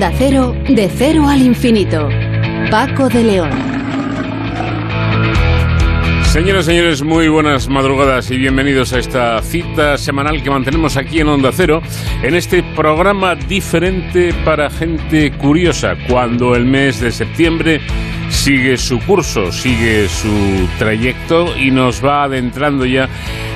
Onda Cero, de cero al infinito. Paco de León. Señoras y señores, muy buenas madrugadas y bienvenidos a esta cita semanal que mantenemos aquí en Onda Cero, en este programa diferente para gente curiosa, cuando el mes de septiembre sigue su curso, sigue su trayecto y nos va adentrando ya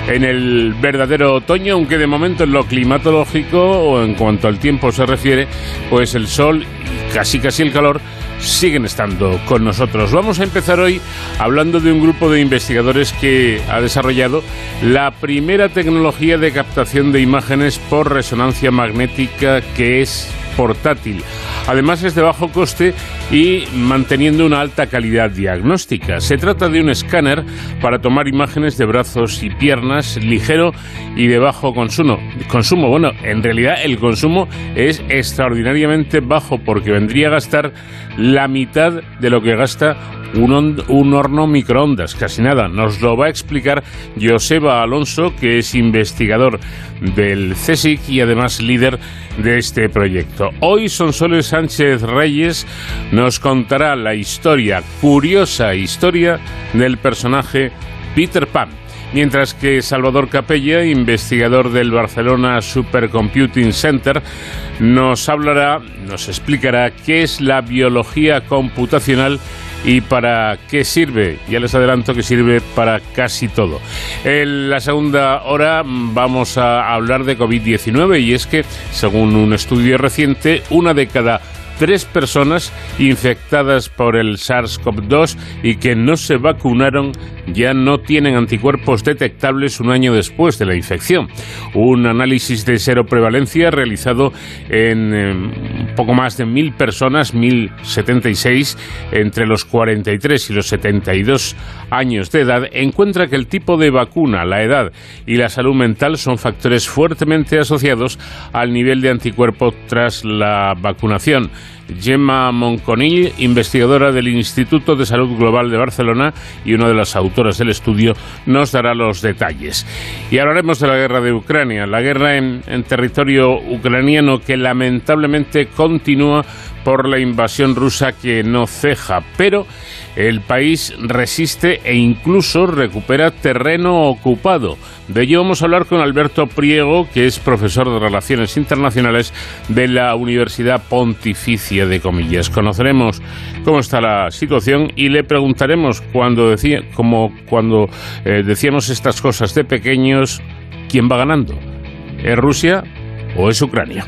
en el verdadero otoño, aunque de momento en lo climatológico o en cuanto al tiempo se refiere, pues el sol y casi casi el calor siguen estando con nosotros. Vamos a empezar hoy hablando de un grupo de investigadores que ha desarrollado la primera tecnología de captación de imágenes por resonancia magnética que es portátil. Además es de bajo coste y manteniendo una alta calidad diagnóstica. Se trata de un escáner para tomar imágenes de brazos y piernas ligero y de bajo consumo. Consumo, bueno, en realidad el consumo es extraordinariamente bajo porque vendría a gastar la mitad de lo que gasta un, un, horno microondas, casi nada. Nos lo va a explicar Joseba Alonso, que es investigador del CSIC y además líder de este proyecto. Hoy Sonsoles Sánchez Reyes nos contará la historia, curiosa historia del personaje Peter Pan. Mientras que Salvador Capella, investigador del Barcelona Supercomputing Center, nos hablará, nos explicará qué es la biología computacional y para qué sirve. Ya les adelanto que sirve para casi todo. En la segunda hora vamos a hablar de COVID-19 y es que, según un estudio reciente, una de cada tres personas infectadas por el SARS-CoV-2 y que no se vacunaron ya no tienen anticuerpos detectables un año después de la infección. Un análisis de seroprevalencia realizado en un poco más de mil personas, 1076, entre los 43 y los 72 años de edad, encuentra que el tipo de vacuna, la edad y la salud mental son factores fuertemente asociados al nivel de anticuerpos tras la vacunación. Gemma Monconill, investigadora del Instituto de Salud Global de Barcelona y una de las autoras del estudio, nos dará los detalles. Y hablaremos de la guerra de Ucrania, la guerra en territorio ucraniano que lamentablemente continúa por la invasión rusa que no ceja, pero el país resiste e incluso recupera terreno ocupado. De ello vamos a hablar con Alberto Priego, que es profesor de Relaciones Internacionales de la Universidad Pontificia de Comillas. Conoceremos cómo está la situación y le preguntaremos cuando, decía, como cuando eh, decíamos estas cosas de pequeños, ¿quién va ganando? ¿Es Rusia o es Ucrania.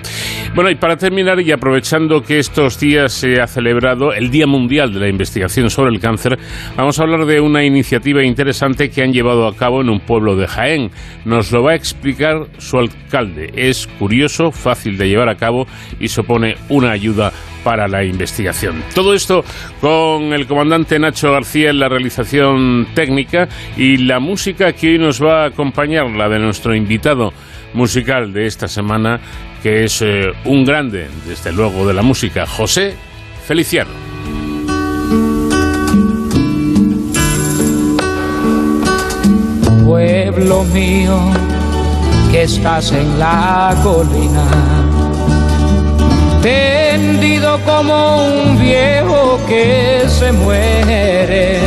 Bueno, y para terminar, y aprovechando que estos días se ha celebrado el Día Mundial de la Investigación sobre el Cáncer, vamos a hablar de una iniciativa interesante que han llevado a cabo en un pueblo de Jaén. Nos lo va a explicar su alcalde. Es curioso, fácil de llevar a cabo y supone una ayuda para la investigación. Todo esto con el comandante Nacho García en la realización técnica y la música que hoy nos va a acompañar, la de nuestro invitado musical de esta semana, que es eh, un grande, desde luego, de la música, José Feliciano. Pueblo mío, que estás en la colina, tendido como un viejo que se muere,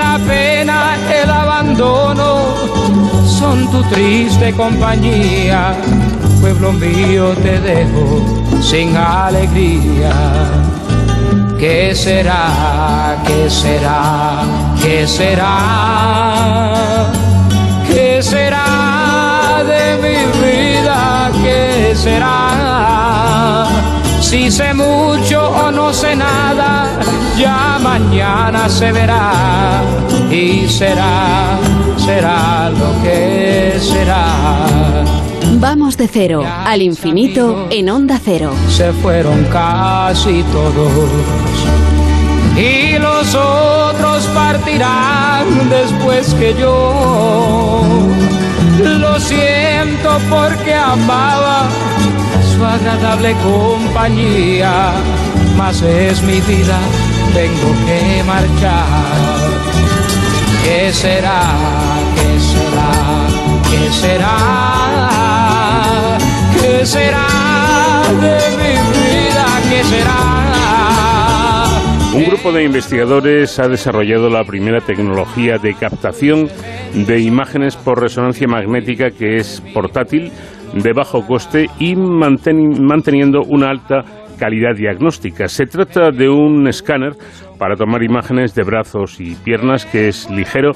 la pena, el abandono son tu triste compañía. Pueblo mío, te dejo sin alegría. ¿Qué será? ¿Qué será? ¿Qué será? ¿Qué será de mi vida? ¿Qué será? Si sé mucho o no sé nada, ya mañana se verá y será, será lo que será. Vamos de cero al infinito en onda cero. Se fueron casi todos y los otros partirán después que yo. Lo siento porque amaba su agradable compañía, mas es mi vida, tengo que marchar. ¿Qué será? ¿Qué será? ¿Qué será? ¿Qué será de mi vida? qué será. Un grupo de investigadores ha desarrollado la primera tecnología de captación de imágenes por resonancia magnética que es portátil, de bajo coste y manteniendo una alta calidad diagnóstica. Se trata de un escáner para tomar imágenes de brazos y piernas que es ligero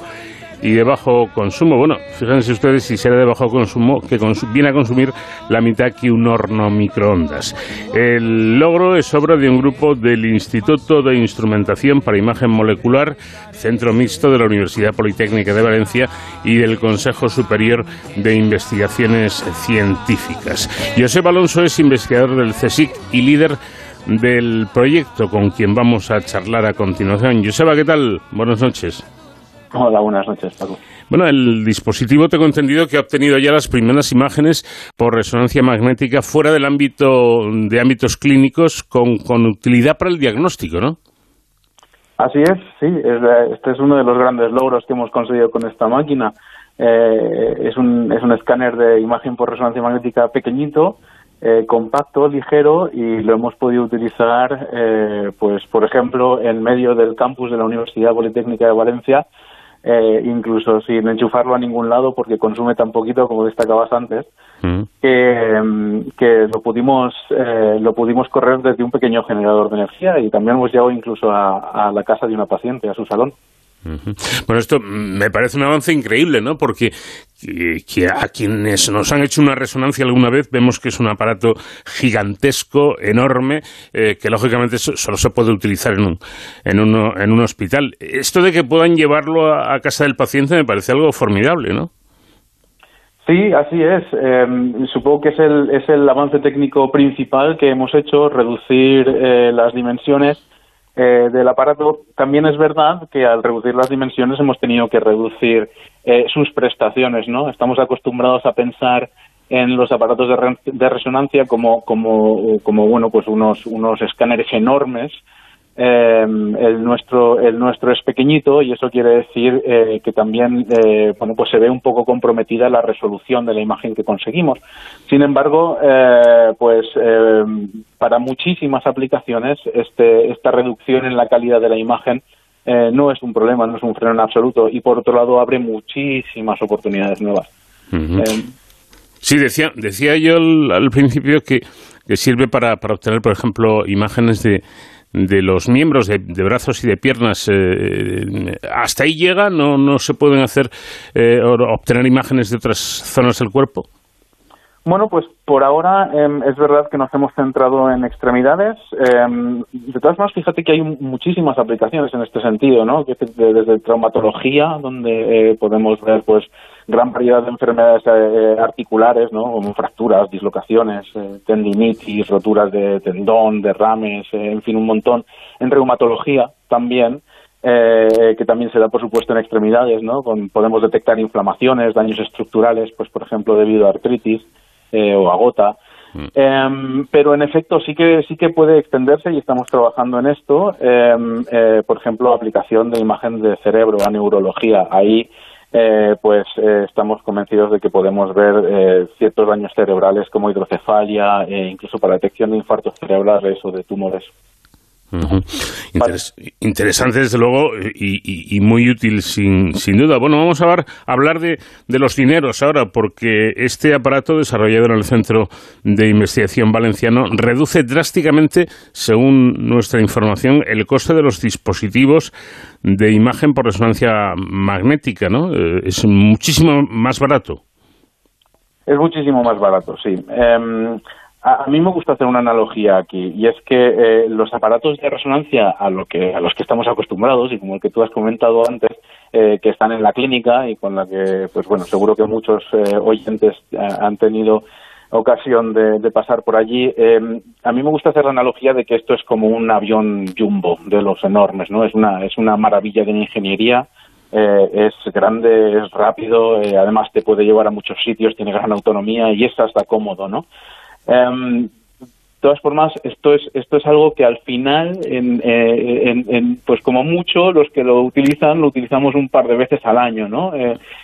y de bajo consumo. Bueno, fíjense ustedes si será de bajo consumo, que viene a consumir la mitad que un horno microondas. El logro es obra de un grupo del Instituto de Instrumentación para Imagen Molecular, Centro Mixto de la Universidad Politécnica de Valencia y del Consejo Superior de Investigaciones Científicas. José Alonso es investigador del CSIC y líder del proyecto con quien vamos a charlar a continuación. Joseba, ¿qué tal? Buenas noches. Hola, buenas noches, Paco. Bueno, el dispositivo tengo entendido que ha obtenido ya las primeras imágenes por resonancia magnética fuera del ámbito de ámbitos clínicos con, utilidad para el diagnóstico, ¿no? Así es, sí. este es uno de los grandes logros que hemos conseguido con esta máquina. Eh, es, un, es un escáner de imagen por resonancia magnética pequeñito, eh, compacto, ligero y lo hemos podido utilizar, eh, pues por ejemplo, en medio del campus de la Universidad Politécnica de Valencia eh, incluso sin enchufarlo a ningún lado porque consume tan poquito como destacabas antes mm. que, mm, que, lo pudimos eh, lo pudimos correr desde un pequeño generador de energía y también hemos llegado incluso a la casa de una paciente a su salón bueno, esto me parece un avance increíble, ¿no? Porque que a quienes nos han hecho una resonancia alguna vez vemos que es un aparato gigantesco, enorme, eh, que lógicamente solo se puede utilizar en un, en, uno, en un hospital. Esto de que puedan llevarlo a, casa del paciente me parece algo formidable, ¿no? Sí, así es. Em, supongo que es el, es el avance técnico principal que hemos hecho, reducir eh, las dimensiones eh, del aparato, también es verdad que al reducir las dimensiones hemos tenido que reducir eh, sus prestaciones, ¿no? Estamos acostumbrados a pensar en los aparatos de, resonancia como, como, como, bueno, pues unos, unos escáneres enormes eh, el nuestro el nuestro es pequeñito y eso quiere decir eh, que también eh, bueno pues se ve un poco comprometida la resolución de la imagen que conseguimos. Sin embargo eh, pues para muchísimas aplicaciones este esta reducción en la calidad de la imagen no es un problema no es un freno en absoluto y por otro lado abre muchísimas oportunidades nuevas. Sí decía decía yo al, principio que, que sirve para, para obtener por ejemplo imágenes de de los miembros de, brazos y de piernas eh, hasta ahí llega no no se pueden hacer eh, obtener imágenes de otras zonas del cuerpo bueno, pues por ahora em, es verdad que nos hemos centrado en extremidades. Em, de todas formas, fíjate que hay muchísimas aplicaciones en este sentido, ¿no? Desde traumatología, donde eh, podemos ver pues gran variedad de enfermedades eh, articulares, ¿no? Como fracturas, dislocaciones, eh, tendinitis, roturas de tendón, derrames, en fin, un montón. En reumatología también. que también se da, por supuesto, en extremidades, ¿no? podemos detectar inflamaciones, daños estructurales, pues, por ejemplo, debido a artritis. Eh, o agota. Mm. Em, pero en efecto sí que sí que puede extenderse y estamos trabajando en esto. Em, eh, por ejemplo, aplicación de imagen de cerebro a neurología. Ahí eh, pues estamos convencidos de que podemos ver ciertos daños cerebrales como hidrocefalia, incluso para detección de infartos cerebrales o de tumores interesante, desde luego, y, muy útil, sin, sin, duda. Bueno, vamos a hablar, de, de, los dineros ahora, porque este aparato desarrollado en el Centro de Investigación Valenciano reduce drásticamente, según nuestra información, el coste de los dispositivos de imagen por resonancia magnética, ¿no? Eh, es muchísimo más barato. Es muchísimo más barato, sí. Em, a, mí me gusta hacer una analogía aquí y es que eh, los aparatos de resonancia a, lo que, a los que estamos acostumbrados y como el que tú has comentado antes, eh, que están en la clínica y con la que, pues bueno, seguro que muchos eh, oyentes han tenido ocasión de, pasar por allí. a mí me gusta hacer la analogía de que esto es como un avión jumbo de los enormes, ¿no? Es una, es una maravilla de ingeniería. es grande, es rápido, además te puede llevar a muchos sitios, tiene gran autonomía y es hasta cómodo, ¿no? Em, todas formas, esto es, esto es algo que al final, en, en, pues como mucho, los que lo utilizan, lo utilizamos un par de veces al año, ¿no?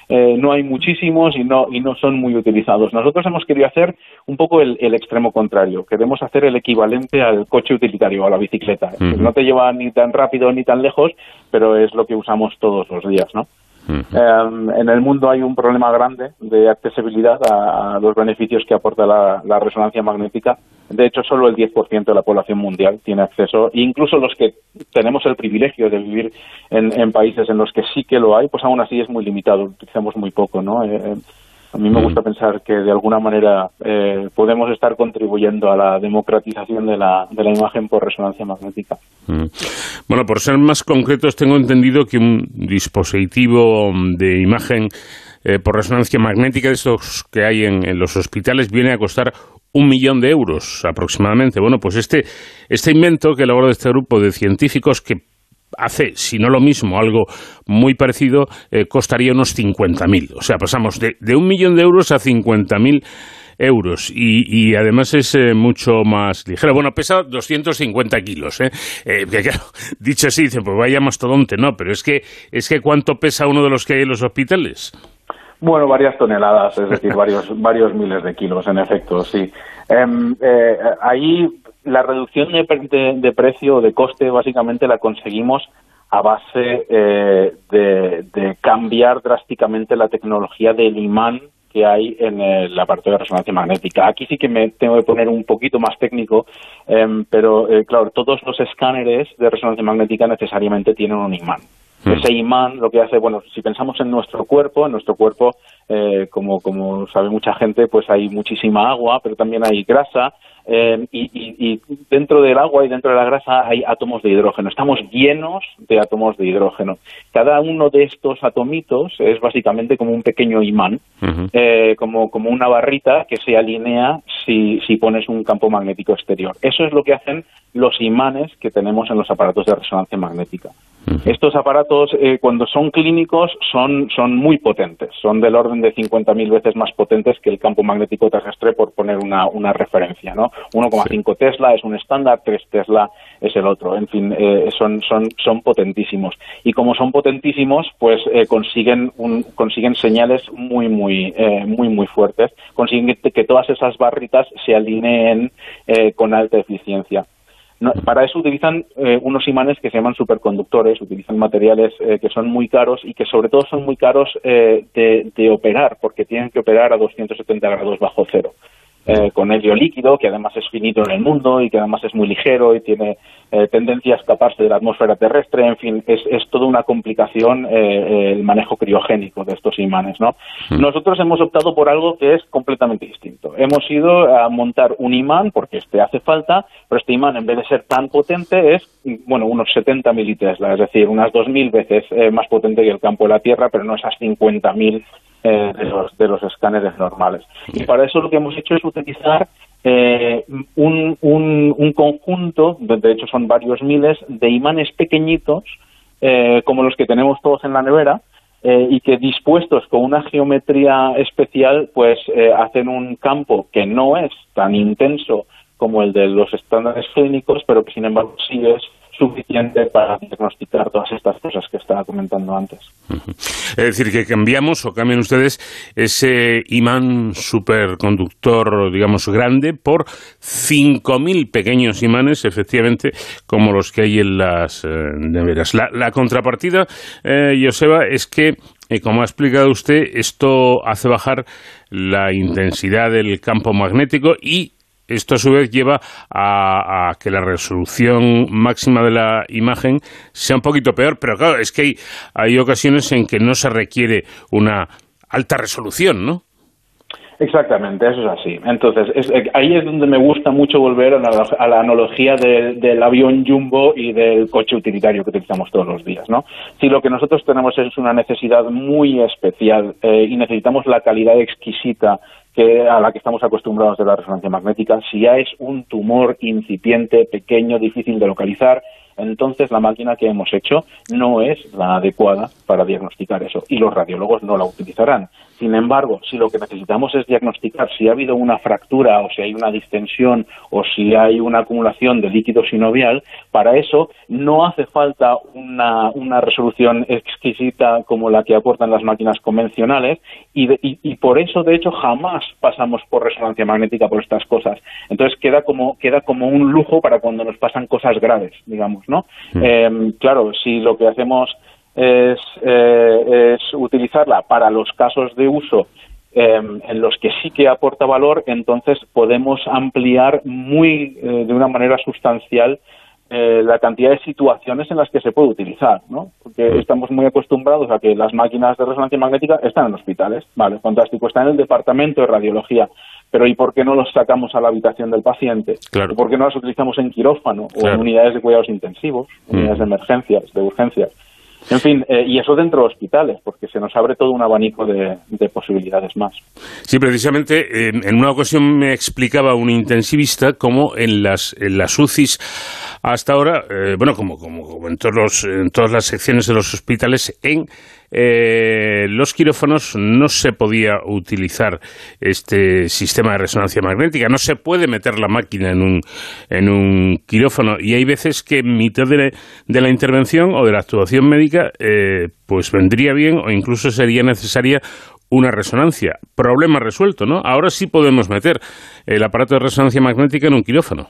no hay muchísimos y no, y no son muy utilizados. Nosotros hemos querido hacer un poco el, extremo contrario. Queremos hacer el equivalente al coche utilitario, a la bicicleta. No te lleva ni tan rápido ni tan lejos, pero es lo que usamos todos los días, ¿no? Em, en el mundo hay un problema grande de accesibilidad a, los beneficios que aporta la, resonancia magnética. De hecho, solo el 10% de la población mundial tiene acceso, incluso los que tenemos el privilegio de vivir en, países en los que sí que lo hay, pues aún así es muy limitado, utilizamos muy poco, ¿no? Eh, eh, a mí me gusta pensar que de alguna manera eh, podemos estar contribuyendo a la democratización de la, de la imagen por resonancia magnética. Bueno, por ser más concretos, tengo entendido que un dispositivo de imagen eh, por resonancia magnética de estos que hay en, los hospitales viene a costar un millón de euros aproximadamente. Bueno, pues este, este invento que elaboró este grupo de científicos que hace, si no lo mismo, algo muy parecido, eh, costaría unos 50.000. O sea, pasamos de, un millón de euros a 50.000 euros y, además es eh, mucho más ligero. Bueno, pesa 250 kilos, ¿eh? eh dicho así, dicen, pues vaya mastodonte, no, pero es que, es que ¿cuánto pesa uno de los que hay en los hospitales? Bueno, varias toneladas, es decir, varios, varios miles de kilos, en efecto, sí. Em, ahí la reducción de, de, precio o de coste básicamente la conseguimos a base eh, de, cambiar drásticamente la tecnología del imán que hay en el aparato de resonancia magnética. Aquí sí que me tengo que poner un poquito más técnico, em, pero eh, claro, todos los escáneres de resonancia magnética necesariamente tienen un imán. Hmm. Ese imán lo que hace, bueno, si pensamos en nuestro cuerpo, en nuestro cuerpo, eh, como, como sabe mucha gente, pues hay muchísima agua, pero también hay grasa, eh, y, dentro del agua y dentro de la grasa hay átomos de hidrógeno. Estamos llenos de átomos de hidrógeno. Cada uno de estos atomitos es básicamente como un pequeño imán, eh, como, como una barrita que se alinea si, si pones un campo magnético exterior. Eso es lo que hacen los imanes que tenemos en los aparatos de resonancia magnética. Estos aparatos, eh, cuando son clínicos, son, son muy potentes, son del orden de 50.000 veces más potentes que el campo magnético terrestre, por poner una, una referencia. ¿no? 1,5 Tesla es un estándar, 3 Tesla es el otro. En fin, eh, son, son, son potentísimos. Y como son potentísimos, pues eh, consiguen, un, consiguen señales muy, muy, muy, muy fuertes. Consiguen que todas esas barritas se alineen con alta eficiencia para eso utilizan eh, unos imanes que se llaman superconductores, utilizan materiales eh, que son muy caros y que sobre todo son muy caros eh, de, de, operar, porque tienen que operar a 270 grados bajo cero. Eh, con helio líquido, que además es finito en el mundo y que además es muy ligero y tiene eh, tendencia a escaparse de la atmósfera terrestre. En fin, es, es toda una complicación eh, el manejo criogénico de estos imanes. ¿no? Mm. Nosotros hemos optado por algo que es completamente distinto. Hemos ido a montar un imán, porque este hace falta, pero este imán, en vez de ser tan potente, es bueno unos 70 militesla, es decir, unas 2.000 veces más potente que el campo de la Tierra, pero no esas 50.000 eh, de, los, de los escáneres normales. Y para eso lo que hemos hecho es utilizar eh, un, un, conjunto, de hecho son varios miles, de imanes pequeñitos, eh, como los que tenemos todos en la nevera, y que dispuestos con una geometría especial, pues hacen un campo que no es tan intenso como el de los estándares clínicos, pero que sin embargo sí es suficiente para diagnosticar todas estas cosas que estaba comentando antes. Es decir, que cambiamos o cambian ustedes ese imán superconductor, digamos, grande por 5.000 pequeños imanes, efectivamente, como los que hay en las eh, neveras. La, contrapartida, eh, Joseba, es que eh, como ha explicado usted, esto hace bajar la intensidad del campo magnético y esto a su vez lleva a, que la resolución máxima de la imagen sea un poquito peor, pero claro, es que hay, ocasiones en que no se requiere una alta resolución, ¿no? Exactamente, eso es así. Entonces, eh, ahí es donde me gusta mucho volver a la, analogía del avión jumbo y del coche utilitario que utilizamos todos los días, ¿no? Si lo que nosotros tenemos es una necesidad muy especial eh, y necesitamos la calidad exquisita a la que estamos acostumbrados de la resonancia magnética, si ya es un tumor incipiente, pequeño, difícil de localizar, entonces la máquina que hemos hecho no es la adecuada para diagnosticar eso y los radiólogos no la utilizarán. Sin embargo, si lo que necesitamos es diagnosticar si ha habido una fractura o si hay una distensión o si hay una acumulación de líquido sinovial, para eso no hace falta una, una resolución exquisita como la que aportan las máquinas convencionales y, y, por eso, de hecho, jamás pasamos por resonancia magnética por estas cosas. Entonces queda como, queda como un lujo para cuando nos pasan cosas graves, digamos, ¿no? Em, claro, si lo que hacemos es, eh, es utilizarla para los casos de uso em, en los que sí que aporta valor, entonces podemos ampliar muy eh, de una manera sustancial eh, la cantidad de situaciones en las que se puede utilizar, ¿no? Porque estamos muy acostumbrados a que las máquinas de resonancia magnética están en hospitales, vale, fantástico, están en el departamento de radiología, pero ¿y por qué no los sacamos a la habitación del paciente? Claro. ¿Por qué no las utilizamos en quirófano o en unidades de cuidados intensivos, unidades de emergencias, de urgencias? En fin, eh, y eso dentro de hospitales, porque se nos abre todo un abanico de, posibilidades más. Sí, precisamente, en, una ocasión me explicaba un intensivista cómo en las, en las UCIs hasta ahora, eh, bueno, como, como, en, todos los, en todas las secciones de los hospitales, en eh, los quirófanos no se podía utilizar este sistema de resonancia magnética, no se puede meter la máquina en un, en un quirófano y hay veces que en mitad de, la intervención o de la actuación médica eh, pues vendría bien o incluso sería necesaria una resonancia. Problema resuelto, ¿no? Ahora sí podemos meter el aparato de resonancia magnética en un quirófano.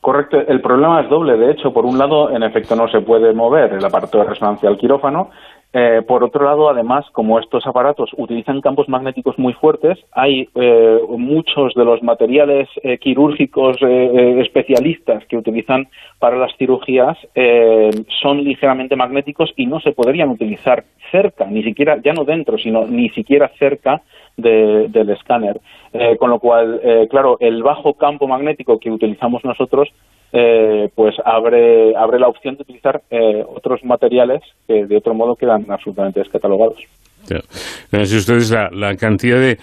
Correcto, el problema es doble. De hecho, por un lado, en efecto, no se puede mover el aparato de resonancia al quirófano eh, por otro lado, además, como estos aparatos utilizan campos magnéticos muy fuertes, hay eh, muchos de los materiales eh, quirúrgicos especialistas que utilizan para las cirugías son ligeramente magnéticos y no se podrían utilizar cerca, ni siquiera, ya no dentro, sino ni siquiera cerca del escáner. con lo cual, claro, el bajo campo magnético que utilizamos nosotros eh, pues abre, abre la opción de utilizar eh, otros materiales que de otro modo quedan absolutamente descatalogados. Si ustedes la, la cantidad de,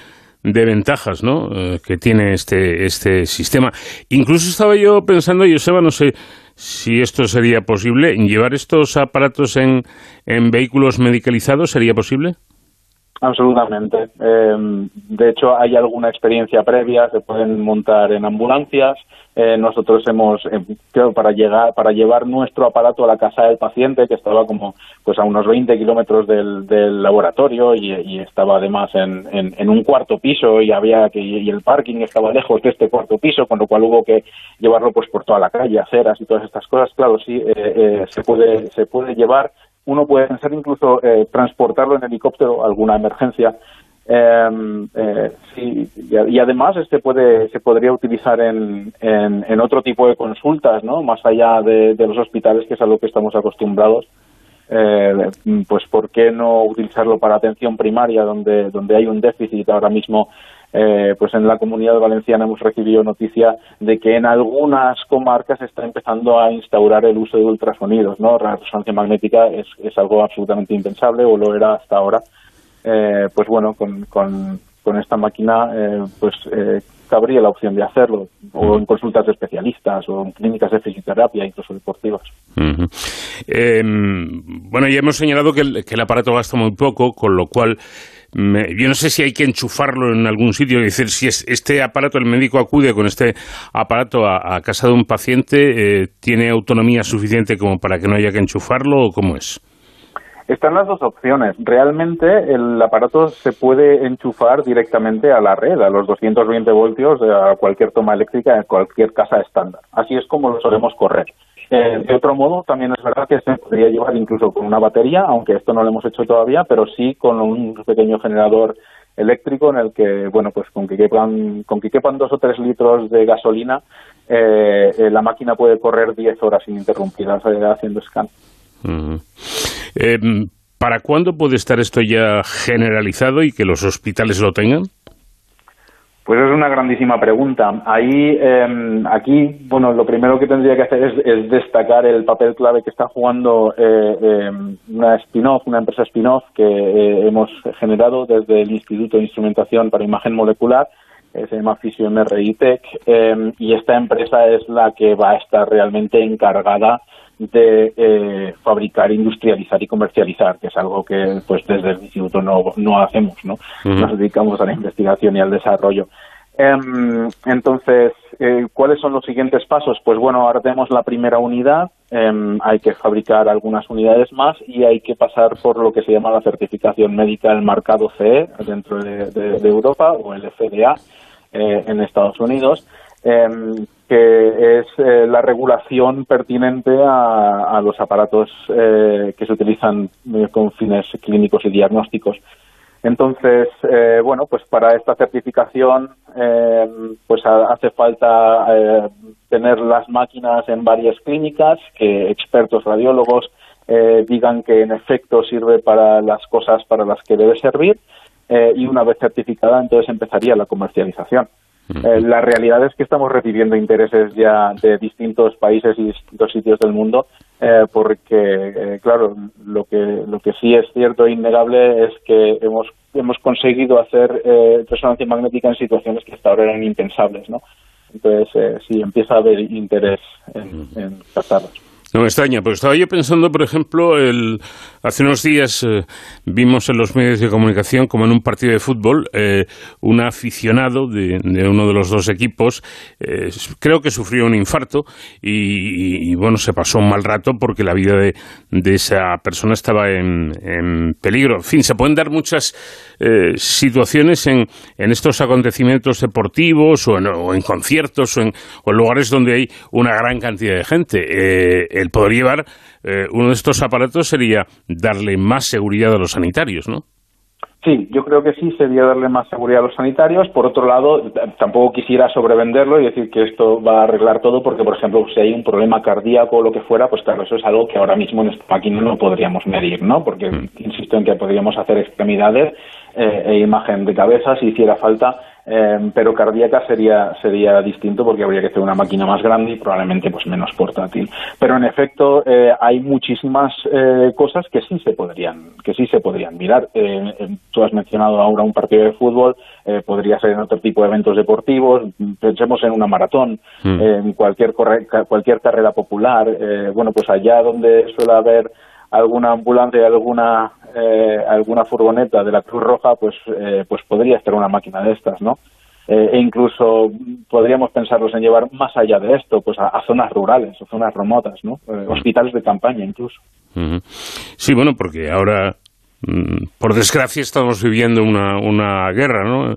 de ventajas ¿no? Eh, que tiene este, este sistema. Incluso estaba yo pensando, Joseba, no sé si esto sería posible, llevar estos aparatos en, en vehículos medicalizados, ¿sería posible? Absolutamente. de hecho, hay alguna experiencia previa, se pueden montar en ambulancias, eh, nosotros hemos, eh, para llegar, para llevar nuestro aparato a la casa del paciente, que estaba como pues a unos 20 kilómetros del, laboratorio y, estaba además en, en, un cuarto piso y había que y el parking estaba lejos de este cuarto piso, con lo cual hubo que llevarlo pues por toda la calle, aceras y todas estas cosas. Claro, sí, eh, se puede se puede llevar. Uno puede pensar incluso transportarlo en helicóptero, alguna emergencia, Em, eh, sí, y, además este puede se podría utilizar en, en, otro tipo de consultas, ¿no? Más allá de, los hospitales, que es a lo que estamos acostumbrados. Eh, pues por qué no utilizarlo para atención primaria, donde donde hay un déficit ahora mismo. Eh, pues en la comunidad valenciana hemos recibido noticia de que en algunas comarcas está empezando a instaurar el uso de ultrasonidos, ¿no? La resonancia magnética es, es algo absolutamente impensable o lo era hasta ahora eh, pues bueno, con, con, esta máquina eh, pues eh, cabría la opción de hacerlo, o en consultas de especialistas, o en clínicas de fisioterapia, incluso deportivas. Em, bueno, ya hemos señalado que el, aparato gasta muy poco, con lo cual yo no sé si hay que enchufarlo en algún sitio, es decir, si es, este aparato, el médico acude con este aparato a, a casa de un paciente, ¿tiene autonomía suficiente como para que no haya que enchufarlo o cómo es? Están las dos opciones. Realmente el aparato se puede enchufar directamente a la red, a los 220 voltios, a cualquier toma eléctrica, en cualquier casa estándar. Así es como lo solemos correr. Eh, de otro modo, también es verdad que se podría llevar incluso con una batería, aunque esto no lo hemos hecho todavía, pero sí con un pequeño generador eléctrico en el que, bueno, pues con que quepan, con que quepan dos o tres litros de gasolina, eh, eh, la máquina puede correr 10 horas ininterrumpidas haciendo scan. Em, ¿Para cuándo puede estar esto ya generalizado y que los hospitales lo tengan? Pues es una grandísima pregunta. Ahí, em, aquí, bueno, lo primero que tendría que hacer es, destacar el papel clave que está jugando eh, em, una spin-off, una empresa spin-off que eh, hemos generado desde el Instituto de Instrumentación para Imagen Molecular, se llama Fisio Tech, y esta empresa es la que va a estar realmente encargada de eh, fabricar, industrializar y comercializar, que es algo que pues desde el instituto no, no hacemos, ¿no? Nos dedicamos a la investigación y al desarrollo. Em, entonces, eh, ¿cuáles son los siguientes pasos? Pues bueno, ahora tenemos la primera unidad, em, hay que fabricar algunas unidades más y hay que pasar por lo que se llama la certificación médica del marcado CE dentro de, Europa o el FDA eh, en Estados Unidos, em, que es eh, la regulación pertinente a, los aparatos que se utilizan con fines clínicos y diagnósticos. Entonces, eh, bueno, pues para esta certificación, eh, pues hace falta eh, tener las máquinas en varias clínicas, que expertos radiólogos digan que en efecto sirve para las cosas para las que debe servir, y una vez certificada, entonces empezaría la comercialización. La realidad es que estamos recibiendo intereses ya de distintos países y distintos sitios del mundo eh, porque, eh, claro, lo que, lo que sí es cierto e innegable es que hemos, hemos conseguido hacer eh, resonancia magnética en situaciones que hasta ahora eran impensables, ¿no? Entonces, eh, sí, empieza a haber interés en, en no me extraña, porque estaba yo pensando, por ejemplo, el, hace unos días eh, vimos en los medios de comunicación, como en un partido de fútbol, eh, un aficionado de, uno de los dos equipos, eh, creo que sufrió un infarto y, bueno, se pasó un mal rato porque la vida de, de esa persona estaba en, en, peligro. En fin, se pueden dar muchas situaciones en, en, estos acontecimientos deportivos o en, conciertos o en, lugares donde hay una gran cantidad de gente el poder llevar eh, uno de estos aparatos sería darle más seguridad a los sanitarios, ¿no? Sí, yo creo que sí sería darle más seguridad a los sanitarios. Por otro lado, tampoco quisiera sobrevenderlo y decir que esto va a arreglar todo, porque, por ejemplo, si hay un problema cardíaco o lo que fuera, pues claro, eso es algo que ahora mismo en esta máquina no podríamos medir, ¿no? Porque mm. insisto en que podríamos hacer extremidades eh, e imagen de cabeza si hiciera falta eh, pero cardíaca sería sería distinto porque habría que hacer una máquina más grande y probablemente pues menos portátil. Pero en efecto eh, hay muchísimas eh, cosas que sí se podrían que sí se podrían mirar. Tú has mencionado ahora un partido de fútbol podría ser en otro tipo de eventos deportivos. Pensemos en una maratón mm. en cualquier cualquier carrera popular. Bueno pues allá donde suele haber alguna ambulancia, alguna eh, alguna furgoneta de la Cruz Roja, pues eh, pues podría estar una máquina de estas, ¿no? Eh, e incluso podríamos pensarlos en llevar más allá de esto, pues a, zonas rurales o zonas remotas, ¿no? hospitales de campaña incluso. Sí, bueno, porque ahora mm, por desgracia estamos viviendo una, una guerra, ¿no?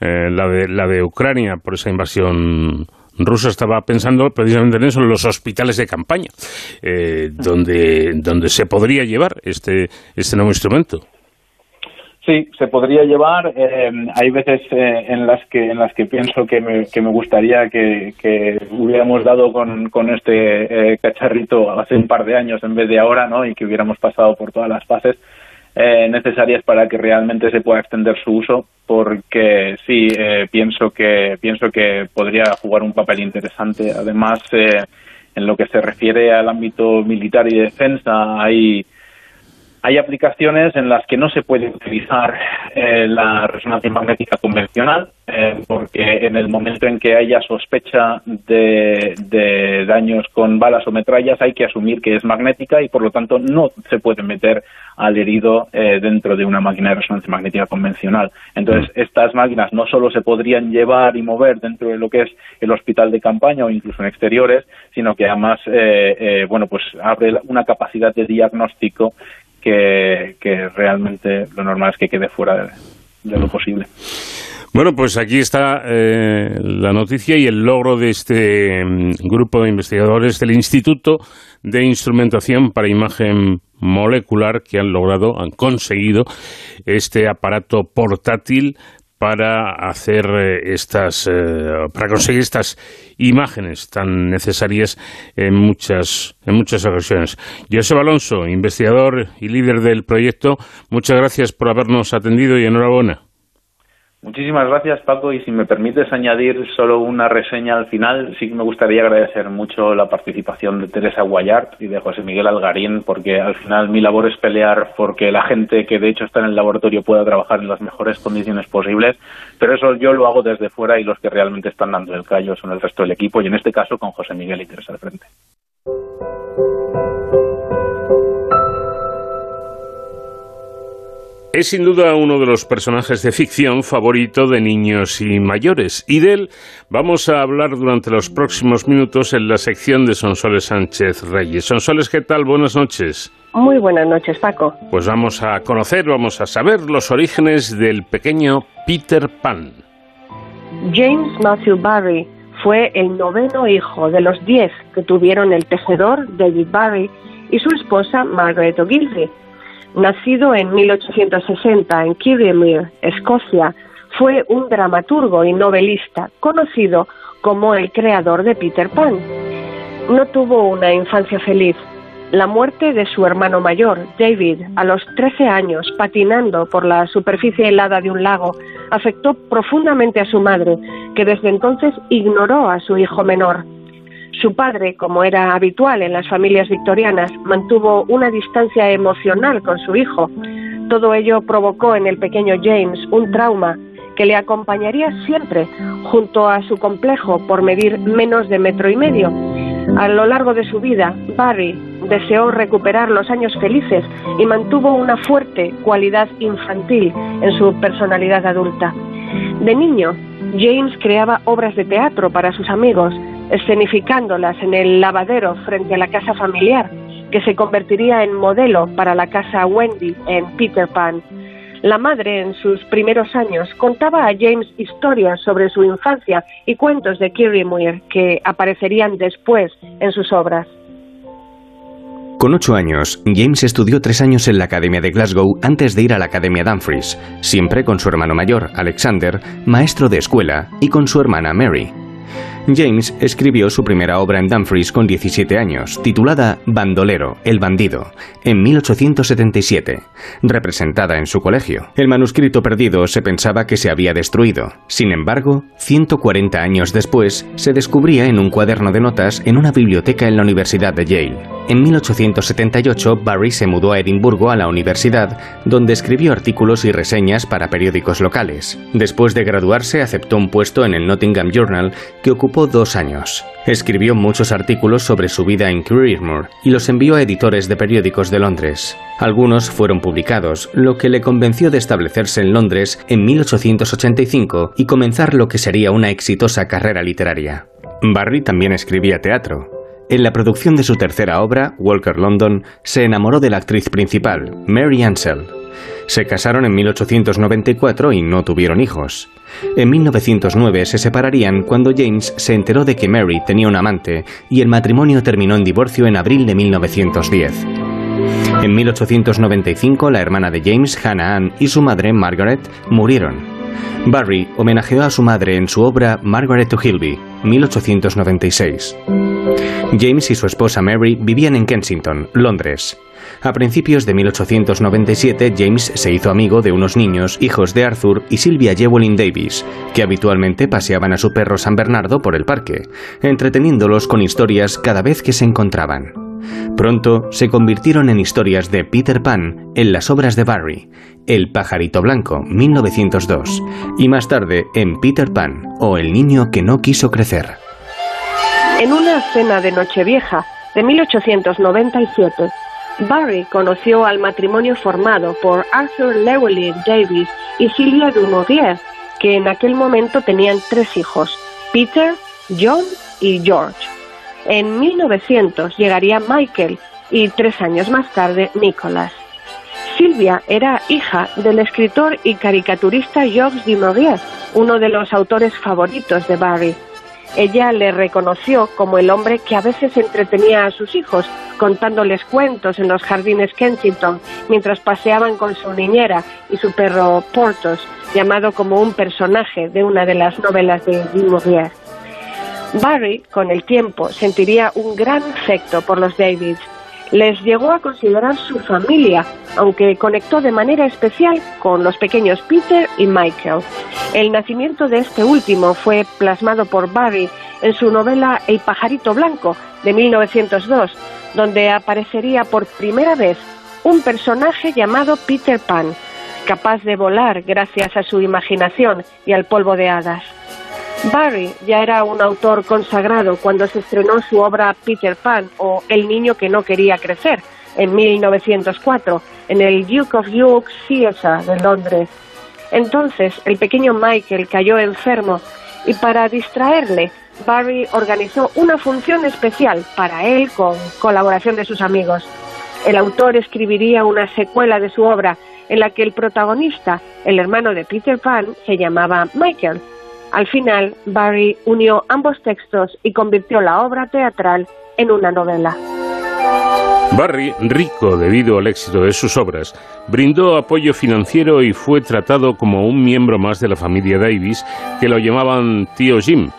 la, de, la de Ucrania por esa invasión ruso estaba pensando precisamente en eso, en los hospitales de campaña, eh, donde, donde se podría llevar este, este nuevo instrumento. Sí, se podría llevar. Eh, hay veces eh, en las que en las que pienso que me, que me gustaría que, que hubiéramos dado con, con este cacharrito hace un par de años en vez de ahora, ¿no? Y que hubiéramos pasado por todas las fases eh, necesarias para que realmente se pueda extender su uso porque sí eh, pienso que pienso que podría jugar un papel interesante. Además eh, en lo que se refiere al ámbito militar y defensa hay hay aplicaciones en las que no se puede utilizar eh, la resonancia magnética convencional, eh, porque en el momento en que haya sospecha de, daños con balas o metrallas hay que asumir que es magnética y por lo tanto no se puede meter al herido eh, dentro de una máquina de resonancia magnética convencional. Entonces, mm. estas máquinas no solo se podrían llevar y mover dentro de lo que es el hospital de campaña o incluso en exteriores, sino que además, bueno, pues abre una capacidad de diagnóstico que, realmente lo normal es que quede fuera de, lo posible. Bueno, pues aquí está eh, la noticia y el logro de este mm, grupo de investigadores del Instituto de Instrumentación para Imagen Molecular que han logrado, han conseguido este aparato portátil para hacer eh, estas, eh, para conseguir estas imágenes tan necesarias en muchas, en muchas ocasiones. José Alonso, investigador y líder del proyecto, muchas gracias por habernos atendido y enhorabuena. Muchísimas gracias, Paco. Y si me permites añadir solo una reseña al final, sí que me gustaría agradecer mucho la participación de Teresa Guayart y de José Miguel Algarín, porque al final mi labor es pelear porque la gente que de hecho está en el laboratorio pueda trabajar en las mejores condiciones posibles, pero eso yo lo hago desde fuera y los que realmente están dando el callo son el resto del equipo y en este caso con José Miguel y Teresa al frente. Es sin duda uno de los personajes de ficción favorito de niños y mayores, y de él vamos a hablar durante los próximos minutos en la sección de Sonsoles Sánchez Reyes. Sonsoles, ¿qué tal? Buenas noches. Muy buenas noches, Paco. Pues vamos a conocer, vamos a saber los orígenes del pequeño Peter Pan. James Matthew Barry fue el noveno hijo de los diez que tuvieron el tejedor David Barry y su esposa Margaret Ogilvy Nacido en 1860 en Kirriemuir, Escocia, fue un dramaturgo y novelista conocido como el creador de Peter Pan. No tuvo una infancia feliz. La muerte de su hermano mayor, David, a los 13 años, patinando por la superficie helada de un lago, afectó profundamente a su madre, que desde entonces ignoró a su hijo menor. Su padre, como era habitual en las familias victorianas, mantuvo una distancia emocional con su hijo. Todo ello provocó en el pequeño James un trauma que le acompañaría siempre junto a su complejo por medir menos de metro y medio. A lo largo de su vida, Barry deseó recuperar los años felices y mantuvo una fuerte cualidad infantil en su personalidad adulta. De niño, James creaba obras de teatro para sus amigos, escenificándolas en el lavadero frente a la casa familiar, que se convertiría en modelo para la casa Wendy en Peter Pan. La madre, en sus primeros años, contaba a James historias sobre su infancia y cuentos de Muir que aparecerían después en sus obras. Con ocho años, James estudió tres años en la Academia de Glasgow antes de ir a la Academia Dumfries, siempre con su hermano mayor, Alexander, maestro de escuela, y con su hermana Mary. James escribió su primera obra en Dumfries con 17 años, titulada Bandolero, el bandido, en 1877, representada en su colegio. El manuscrito perdido se pensaba que se había destruido. Sin embargo, 140 años después, se descubría en un cuaderno de notas en una biblioteca en la Universidad de Yale. En 1878, Barry se mudó a Edimburgo a la universidad, donde escribió artículos y reseñas para periódicos locales. Después de graduarse, aceptó un puesto en el Nottingham Journal que ocupó dos años. Escribió muchos artículos sobre su vida en Careermore y los envió a editores de periódicos de Londres. Algunos fueron publicados, lo que le convenció de establecerse en Londres en 1885 y comenzar lo que sería una exitosa carrera literaria. Barry también escribía teatro. En la producción de su tercera obra, Walker London, se enamoró de la actriz principal, Mary Ansell. Se casaron en 1894 y no tuvieron hijos. En 1909 se separarían cuando James se enteró de que Mary tenía un amante y el matrimonio terminó en divorcio en abril de 1910. En 1895 la hermana de James, Hannah Ann, y su madre, Margaret, murieron. Barry homenajeó a su madre en su obra Margaret O'Hilby, 1896. James y su esposa Mary vivían en Kensington, Londres. A principios de 1897, James se hizo amigo de unos niños, hijos de Arthur y Sylvia Jewelin Davis, que habitualmente paseaban a su perro San Bernardo por el parque, entreteniéndolos con historias cada vez que se encontraban. Pronto se convirtieron en historias de Peter Pan en las obras de Barry, El pajarito blanco, 1902, y más tarde en Peter Pan o El niño que no quiso crecer. En una cena de Nochevieja de 1897, Barry conoció al matrimonio formado por Arthur Llewellyn Davis y Sylvia Dumouriez, que en aquel momento tenían tres hijos, Peter, John y George. En 1900 llegaría Michael y tres años más tarde Nicholas. Silvia era hija del escritor y caricaturista Georges Dumouriez, uno de los autores favoritos de Barry. Ella le reconoció como el hombre que a veces entretenía a sus hijos contándoles cuentos en los jardines Kensington mientras paseaban con su niñera y su perro Portos, llamado como un personaje de una de las novelas de Dumouriez. Barry, con el tiempo, sentiría un gran afecto por los Davids les llegó a considerar su familia, aunque conectó de manera especial con los pequeños Peter y Michael. El nacimiento de este último fue plasmado por Barry en su novela El pajarito blanco de 1902, donde aparecería por primera vez un personaje llamado Peter Pan, capaz de volar gracias a su imaginación y al polvo de hadas. Barry ya era un autor consagrado cuando se estrenó su obra Peter Pan o El niño que no quería crecer en 1904 en el Duke of York Theatre de Londres. Entonces el pequeño Michael cayó enfermo y para distraerle, Barry organizó una función especial para él con colaboración de sus amigos. El autor escribiría una secuela de su obra en la que el protagonista, el hermano de Peter Pan, se llamaba Michael. Al final, Barry unió ambos textos y convirtió la obra teatral en una novela. Barry, rico debido al éxito de sus obras, brindó apoyo financiero y fue tratado como un miembro más de la familia Davis, que lo llamaban tío Jim.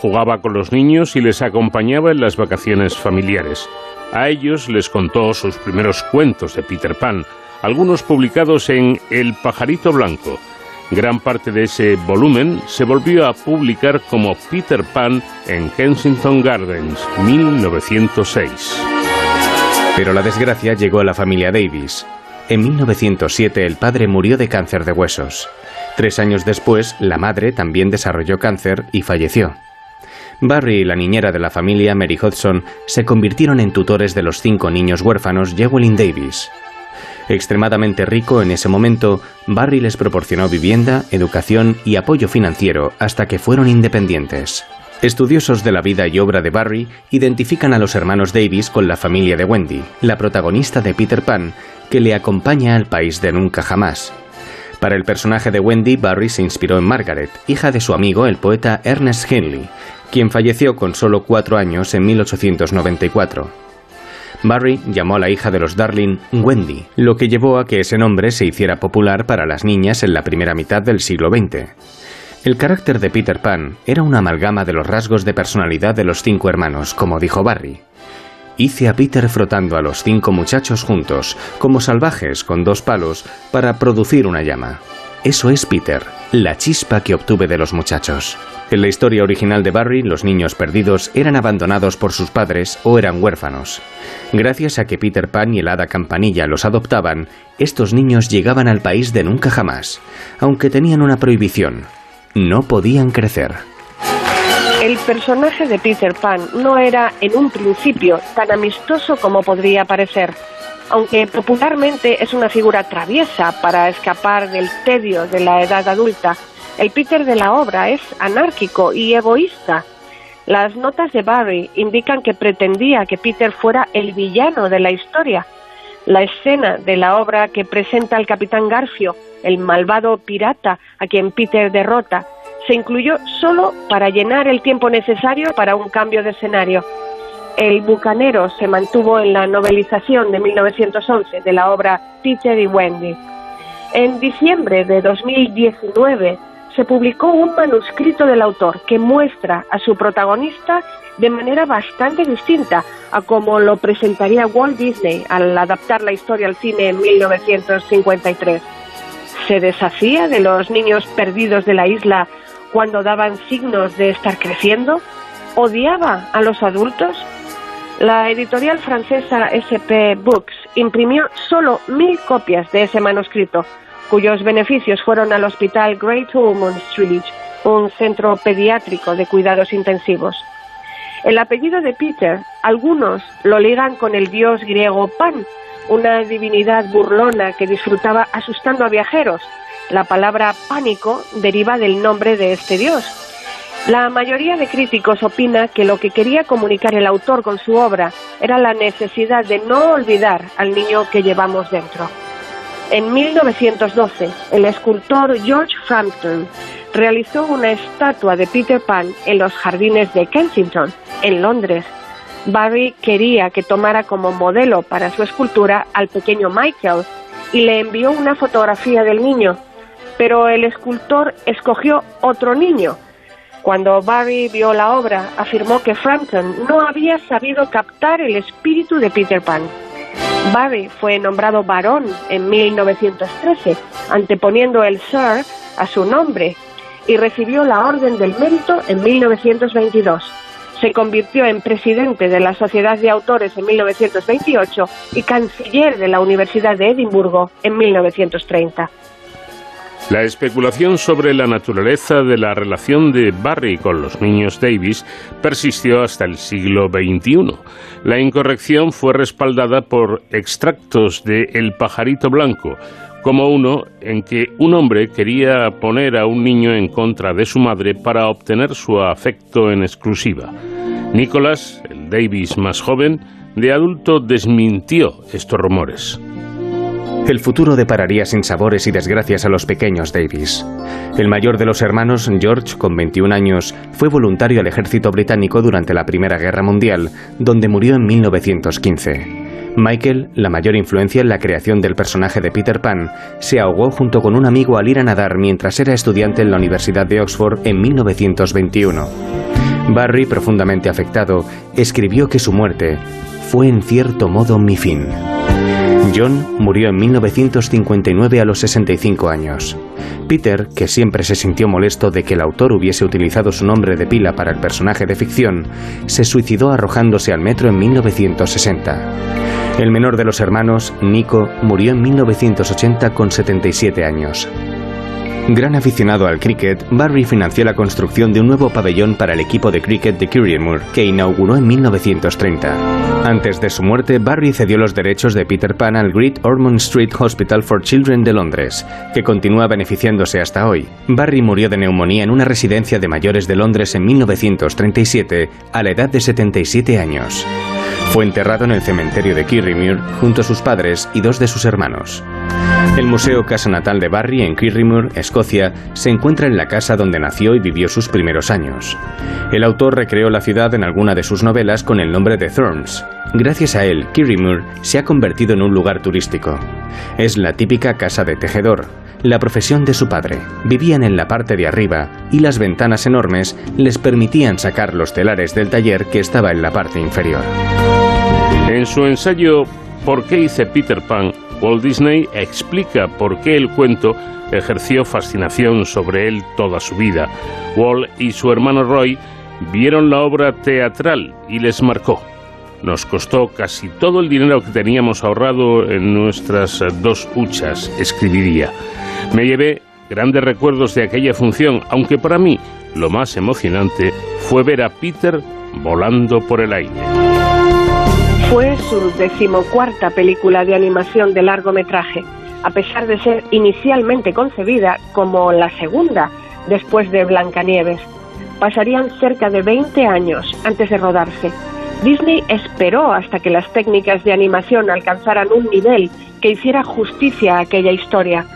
Jugaba con los niños y les acompañaba en las vacaciones familiares. A ellos les contó sus primeros cuentos de Peter Pan, algunos publicados en El pajarito blanco. Gran parte de ese volumen se volvió a publicar como Peter Pan en Kensington Gardens, 1906. Pero la desgracia llegó a la familia Davis. En 1907 el padre murió de cáncer de huesos. Tres años después, la madre también desarrolló cáncer y falleció. Barry y la niñera de la familia, Mary Hodgson, se convirtieron en tutores de los cinco niños huérfanos Jewelin Davis. Extremadamente rico en ese momento, Barry les proporcionó vivienda, educación y apoyo financiero hasta que fueron independientes. Estudiosos de la vida y obra de Barry identifican a los hermanos Davis con la familia de Wendy, la protagonista de Peter Pan, que le acompaña al país de nunca jamás. Para el personaje de Wendy, Barry se inspiró en Margaret, hija de su amigo el poeta Ernest Henley, quien falleció con solo cuatro años en 1894. Barry llamó a la hija de los Darling Wendy, lo que llevó a que ese nombre se hiciera popular para las niñas en la primera mitad del siglo XX. El carácter de Peter Pan era una amalgama de los rasgos de personalidad de los cinco hermanos, como dijo Barry. Hice a Peter frotando a los cinco muchachos juntos, como salvajes con dos palos, para producir una llama. Eso es Peter, la chispa que obtuve de los muchachos. En la historia original de Barry, los niños perdidos eran abandonados por sus padres o eran huérfanos. Gracias a que Peter Pan y el hada Campanilla los adoptaban, estos niños llegaban al país de nunca jamás, aunque tenían una prohibición, no podían crecer. El personaje de Peter Pan no era en un principio tan amistoso como podría parecer, aunque popularmente es una figura traviesa para escapar del tedio de la edad adulta. El Peter de la obra es anárquico y egoísta. Las notas de Barry indican que pretendía que Peter fuera el villano de la historia. La escena de la obra que presenta al capitán Garfio el malvado pirata a quien Peter derrota, se incluyó solo para llenar el tiempo necesario para un cambio de escenario. El bucanero se mantuvo en la novelización de 1911 de la obra Peter y Wendy. En diciembre de 2019 se publicó un manuscrito del autor que muestra a su protagonista de manera bastante distinta a como lo presentaría Walt Disney al adaptar la historia al cine en 1953 se deshacía de los niños perdidos de la isla cuando daban signos de estar creciendo? ¿Odiaba a los adultos? La editorial francesa SP Books imprimió solo mil copias de ese manuscrito, cuyos beneficios fueron al Hospital Great Ormond Street, un centro pediátrico de cuidados intensivos. El apellido de Peter, algunos lo ligan con el dios griego Pan, una divinidad burlona que disfrutaba asustando a viajeros. La palabra pánico deriva del nombre de este dios. La mayoría de críticos opina que lo que quería comunicar el autor con su obra era la necesidad de no olvidar al niño que llevamos dentro. En 1912, el escultor George Frampton realizó una estatua de Peter Pan en los jardines de Kensington, en Londres, Barry quería que tomara como modelo para su escultura al pequeño Michael y le envió una fotografía del niño, pero el escultor escogió otro niño. Cuando Barry vio la obra, afirmó que Frampton no había sabido captar el espíritu de Peter Pan. Barry fue nombrado barón en 1913, anteponiendo el Sir a su nombre, y recibió la Orden del Mérito en 1922 se convirtió en presidente de la Sociedad de Autores en 1928 y canciller de la Universidad de Edimburgo en 1930. La especulación sobre la naturaleza de la relación de Barry con los niños Davis persistió hasta el siglo XXI. La incorrección fue respaldada por extractos de El pajarito blanco, como uno en que un hombre quería poner a un niño en contra de su madre para obtener su afecto en exclusiva. Nicholas, el Davis más joven, de adulto desmintió estos rumores. El futuro depararía sin sabores y desgracias a los pequeños Davis. El mayor de los hermanos, George, con 21 años, fue voluntario al ejército británico durante la Primera Guerra Mundial, donde murió en 1915. Michael, la mayor influencia en la creación del personaje de Peter Pan, se ahogó junto con un amigo al ir a nadar mientras era estudiante en la Universidad de Oxford en 1921. Barry, profundamente afectado, escribió que su muerte fue en cierto modo mi fin. John murió en 1959 a los 65 años. Peter, que siempre se sintió molesto de que el autor hubiese utilizado su nombre de pila para el personaje de ficción, se suicidó arrojándose al metro en 1960. El menor de los hermanos, Nico, murió en 1980 con 77 años. Gran aficionado al cricket, Barry financió la construcción de un nuevo pabellón para el equipo de cricket de Kirriemore, que inauguró en 1930. Antes de su muerte, Barry cedió los derechos de Peter Pan al Great Ormond Street Hospital for Children de Londres, que continúa beneficiándose hasta hoy. Barry murió de neumonía en una residencia de mayores de Londres en 1937, a la edad de 77 años. Fue enterrado en el cementerio de Kirriemure junto a sus padres y dos de sus hermanos. El Museo Casa Natal de Barry en Kirriemure, Escocia, se encuentra en la casa donde nació y vivió sus primeros años. El autor recreó la ciudad en alguna de sus novelas con el nombre de Thorns. Gracias a él, Kirriemure se ha convertido en un lugar turístico. Es la típica casa de tejedor, la profesión de su padre. Vivían en la parte de arriba y las ventanas enormes les permitían sacar los telares del taller que estaba en la parte inferior. En su ensayo ¿Por qué hice Peter Pan? Walt Disney explica por qué el cuento ejerció fascinación sobre él toda su vida. Walt y su hermano Roy vieron la obra teatral y les marcó. Nos costó casi todo el dinero que teníamos ahorrado en nuestras dos huchas, escribiría. Me llevé grandes recuerdos de aquella función, aunque para mí lo más emocionante fue ver a Peter volando por el aire. Fue su decimocuarta película de animación de largometraje, a pesar de ser inicialmente concebida como la segunda después de Blancanieves. Pasarían cerca de 20 años antes de rodarse. Disney esperó hasta que las técnicas de animación alcanzaran un nivel que hiciera justicia a aquella historia.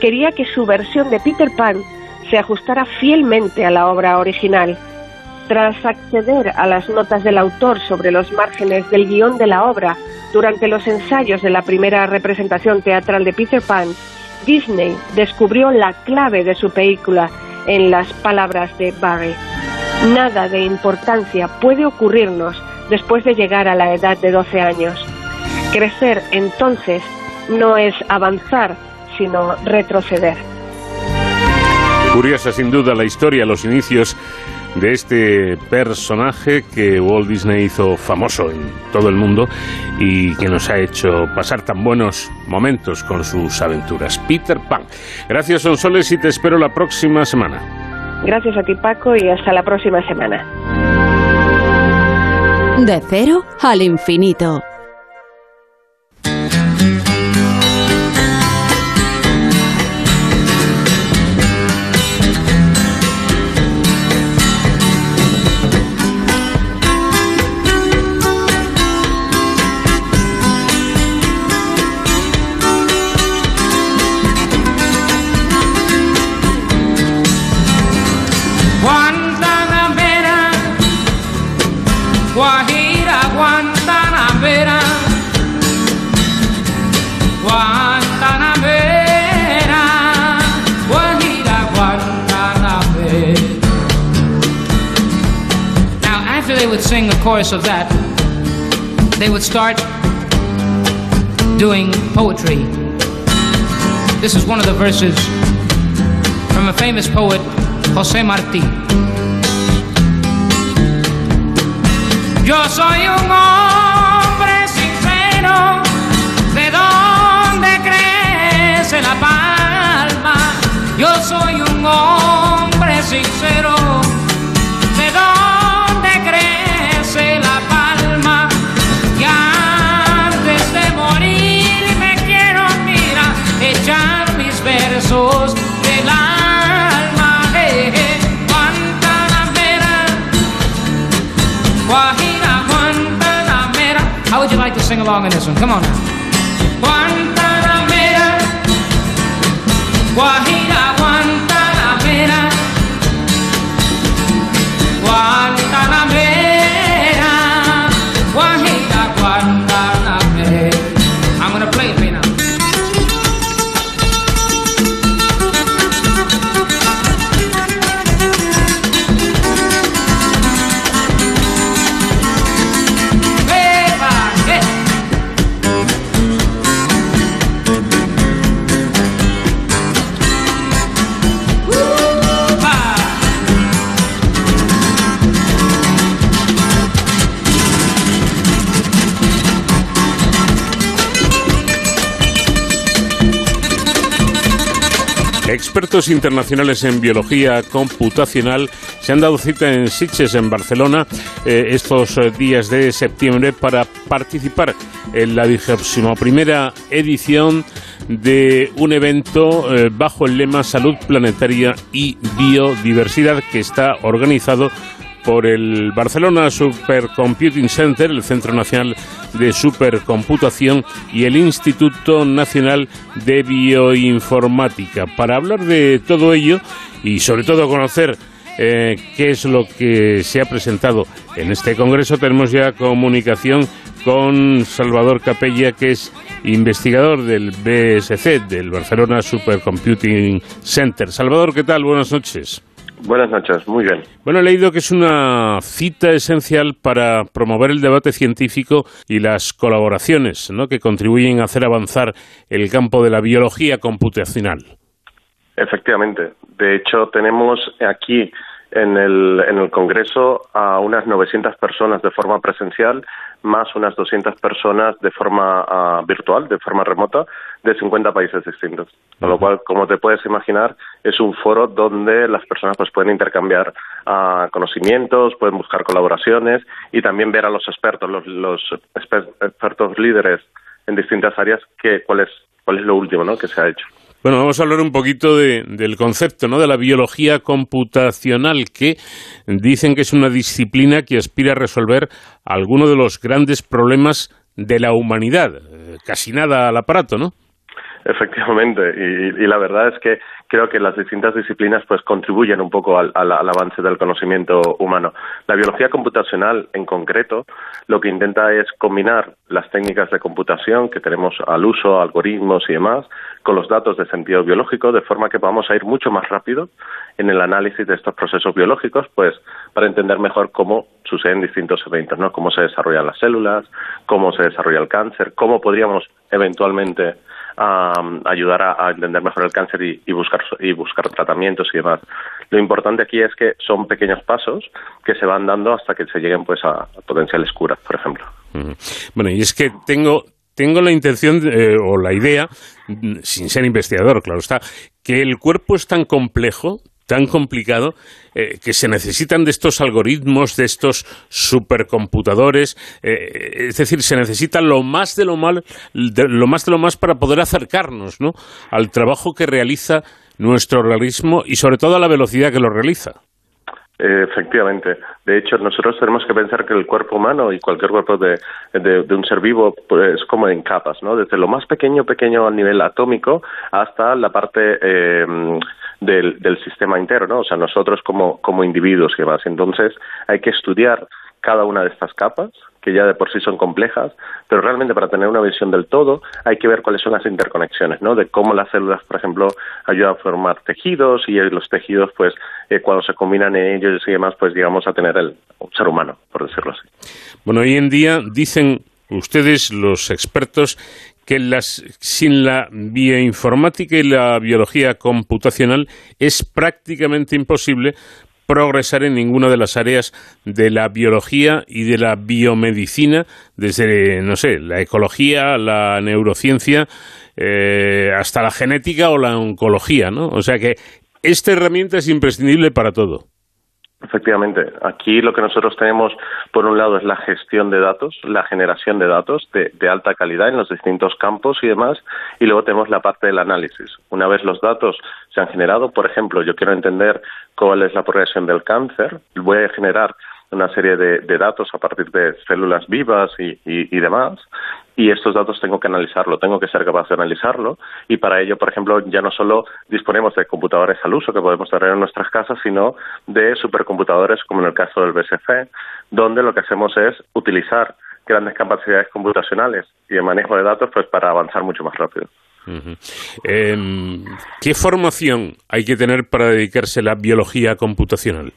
Quería que su versión de Peter Pan se ajustara fielmente a la obra original tras acceder a las notas del autor sobre los márgenes del guion de la obra durante los ensayos de la primera representación teatral de Peter Pan, Disney descubrió la clave de su película en las palabras de Barry. Nada de importancia puede ocurrirnos después de llegar a la edad de 12 años. Crecer entonces no es avanzar, sino retroceder. Curiosa sin duda la historia, los inicios de este personaje que Walt Disney hizo famoso en todo el mundo y que nos ha hecho pasar tan buenos momentos con sus aventuras. Peter Pan. Gracias, Sonsoles, y te espero la próxima semana. Gracias a ti, Paco, y hasta la próxima semana. De cero al infinito. chorus of that, they would start doing poetry. This is one of the verses from a famous poet, Jose Marti. Yo soy un hombre sincero, de donde crece la palma. Yo soy un hombre sincero. Ojos del alma. Hey, hey, Guantanamera, Guajira, Guantanamera. How would you like to sing along in this one? Come on now. Guantanamera, Guajira, Expertos internacionales en biología computacional se han dado cita en Sitges, en Barcelona, eh, estos eh, días de septiembre para participar en la vigésima primera edición de un evento eh, bajo el lema Salud Planetaria y Biodiversidad que está organizado por el Barcelona Supercomputing Center, el Centro Nacional de Supercomputación y el Instituto Nacional de Bioinformática. Para hablar de todo ello y sobre todo conocer eh, qué es lo que se ha presentado en este congreso, tenemos ya comunicación con Salvador Capella, que es investigador del BSC, del Barcelona Supercomputing Center. Salvador, ¿qué tal? Buenas noches. Buenas noches, muy bien. Bueno, he leído que es una cita esencial para promover el debate científico y las colaboraciones ¿no? que contribuyen a hacer avanzar el campo de la biología computacional. Efectivamente. De hecho, tenemos aquí en el, en el Congreso a unas 900 personas de forma presencial, más unas 200 personas de forma ah, virtual, de forma remota, de 50 países distintos. Con lo cual, como te puedes imaginar, es un foro donde las personas pues pueden intercambiar ah, conocimientos, pueden buscar colaboraciones y también ver a los expertos, los, los exper- expertos líderes en distintas áreas, que, cuál, es, cuál es lo último ¿no? que se ha hecho. Bueno, vamos a hablar un poquito de- del concepto, ¿no? De la biología computacional, que dicen que es una disciplina que aspira a resolver algunos de los grandes problemas de la humanidad. Eh, Casi nada al aparato, ¿no? Efectivamente, y, y la verdad es que creo que las distintas disciplinas pues contribuyen un poco al, al- avance del conocimiento humano. La biología computacional, en concreto, lo que intenta es combinar las técnicas de computación que tenemos al uso, algoritmos y demás, con los datos de sentido biológico, de forma que a ir mucho más rápido en el análisis de estos procesos biológicos, pues para entender mejor cómo suceden distintos eventos, ¿no? Cómo se desarrollan las células, cómo se desarrolla el cáncer, cómo podríamos eventualmente am, ayudar a, entender mejor el cáncer y, y buscar y buscar tratamientos y demás. Lo importante aquí es que son pequeños pasos que se van dando hasta que se lleguen pues a, potenciales curas, por ejemplo. Bueno, y es que tengo, tengo la intención eh, o la idea, sin ser investigador, claro está, que el cuerpo es tan complejo, tan complicado, eh, que se necesitan de estos algoritmos, de estos supercomputadores, eh, es decir, se necesita lo más de lo mal, lo más de lo más para poder acercarnos, ¿no? Al trabajo que realiza nuestro organismo y sobre todo a la velocidad que lo realiza. Eh, Efectivamente. De hecho, nosotros tenemos que pensar que el cuerpo humano y cualquier cuerpo de, de- un ser vivo pues, es como en capas, ¿no? Desde lo más pequeño, pequeño a nivel atómico, hasta la parte eh, del, del sistema entero, ¿no? O sea, nosotros como, como individuos y demás. Entonces, hay que estudiar cada una de estas capas, que ya de por sí son complejas, pero realmente para tener una visión del todo hay que ver cuáles son las interconexiones, ¿no? De cómo las células, por ejemplo, ayudan a formar tejidos y los tejidos, pues, eh, cuando se combinan en ellos y demás, pues llegamos a tener el ser humano, por decirlo así. Bueno, hoy en día dicen ustedes, los expertos, que las, sin la bioinformática y la biología computacional es prácticamente imposible progresar en ninguna de las áreas de la biología y de la biomedicina, desde, no sé, la ecología, la neurociencia, eh, hasta la genética o la oncología, ¿no? O sea que esta herramienta es imprescindible para todo. Efectivamente, aquí lo que nosotros tenemos, por un lado, es la gestión de datos, la generación de datos de, alta calidad en los distintos campos y demás, y luego tenemos la parte del análisis. Una vez los datos se han generado, por ejemplo, yo quiero entender cuál es la progresión del cáncer, voy a generar una serie de, datos a partir de células vivas y, demás, y estos datos tengo que analizarlo, tengo que ser capaz de analizarlo, y para ello, por ejemplo, ya no solo disponemos de computadores al uso que podemos tener en nuestras casas, sino de supercomputadores, como en el caso del BSC, donde lo que hacemos es utilizar grandes capacidades computacionales y de manejo de datos pues para avanzar mucho más rápido. Em, ¿Qué formación hay que tener para dedicarse a la biología computacional?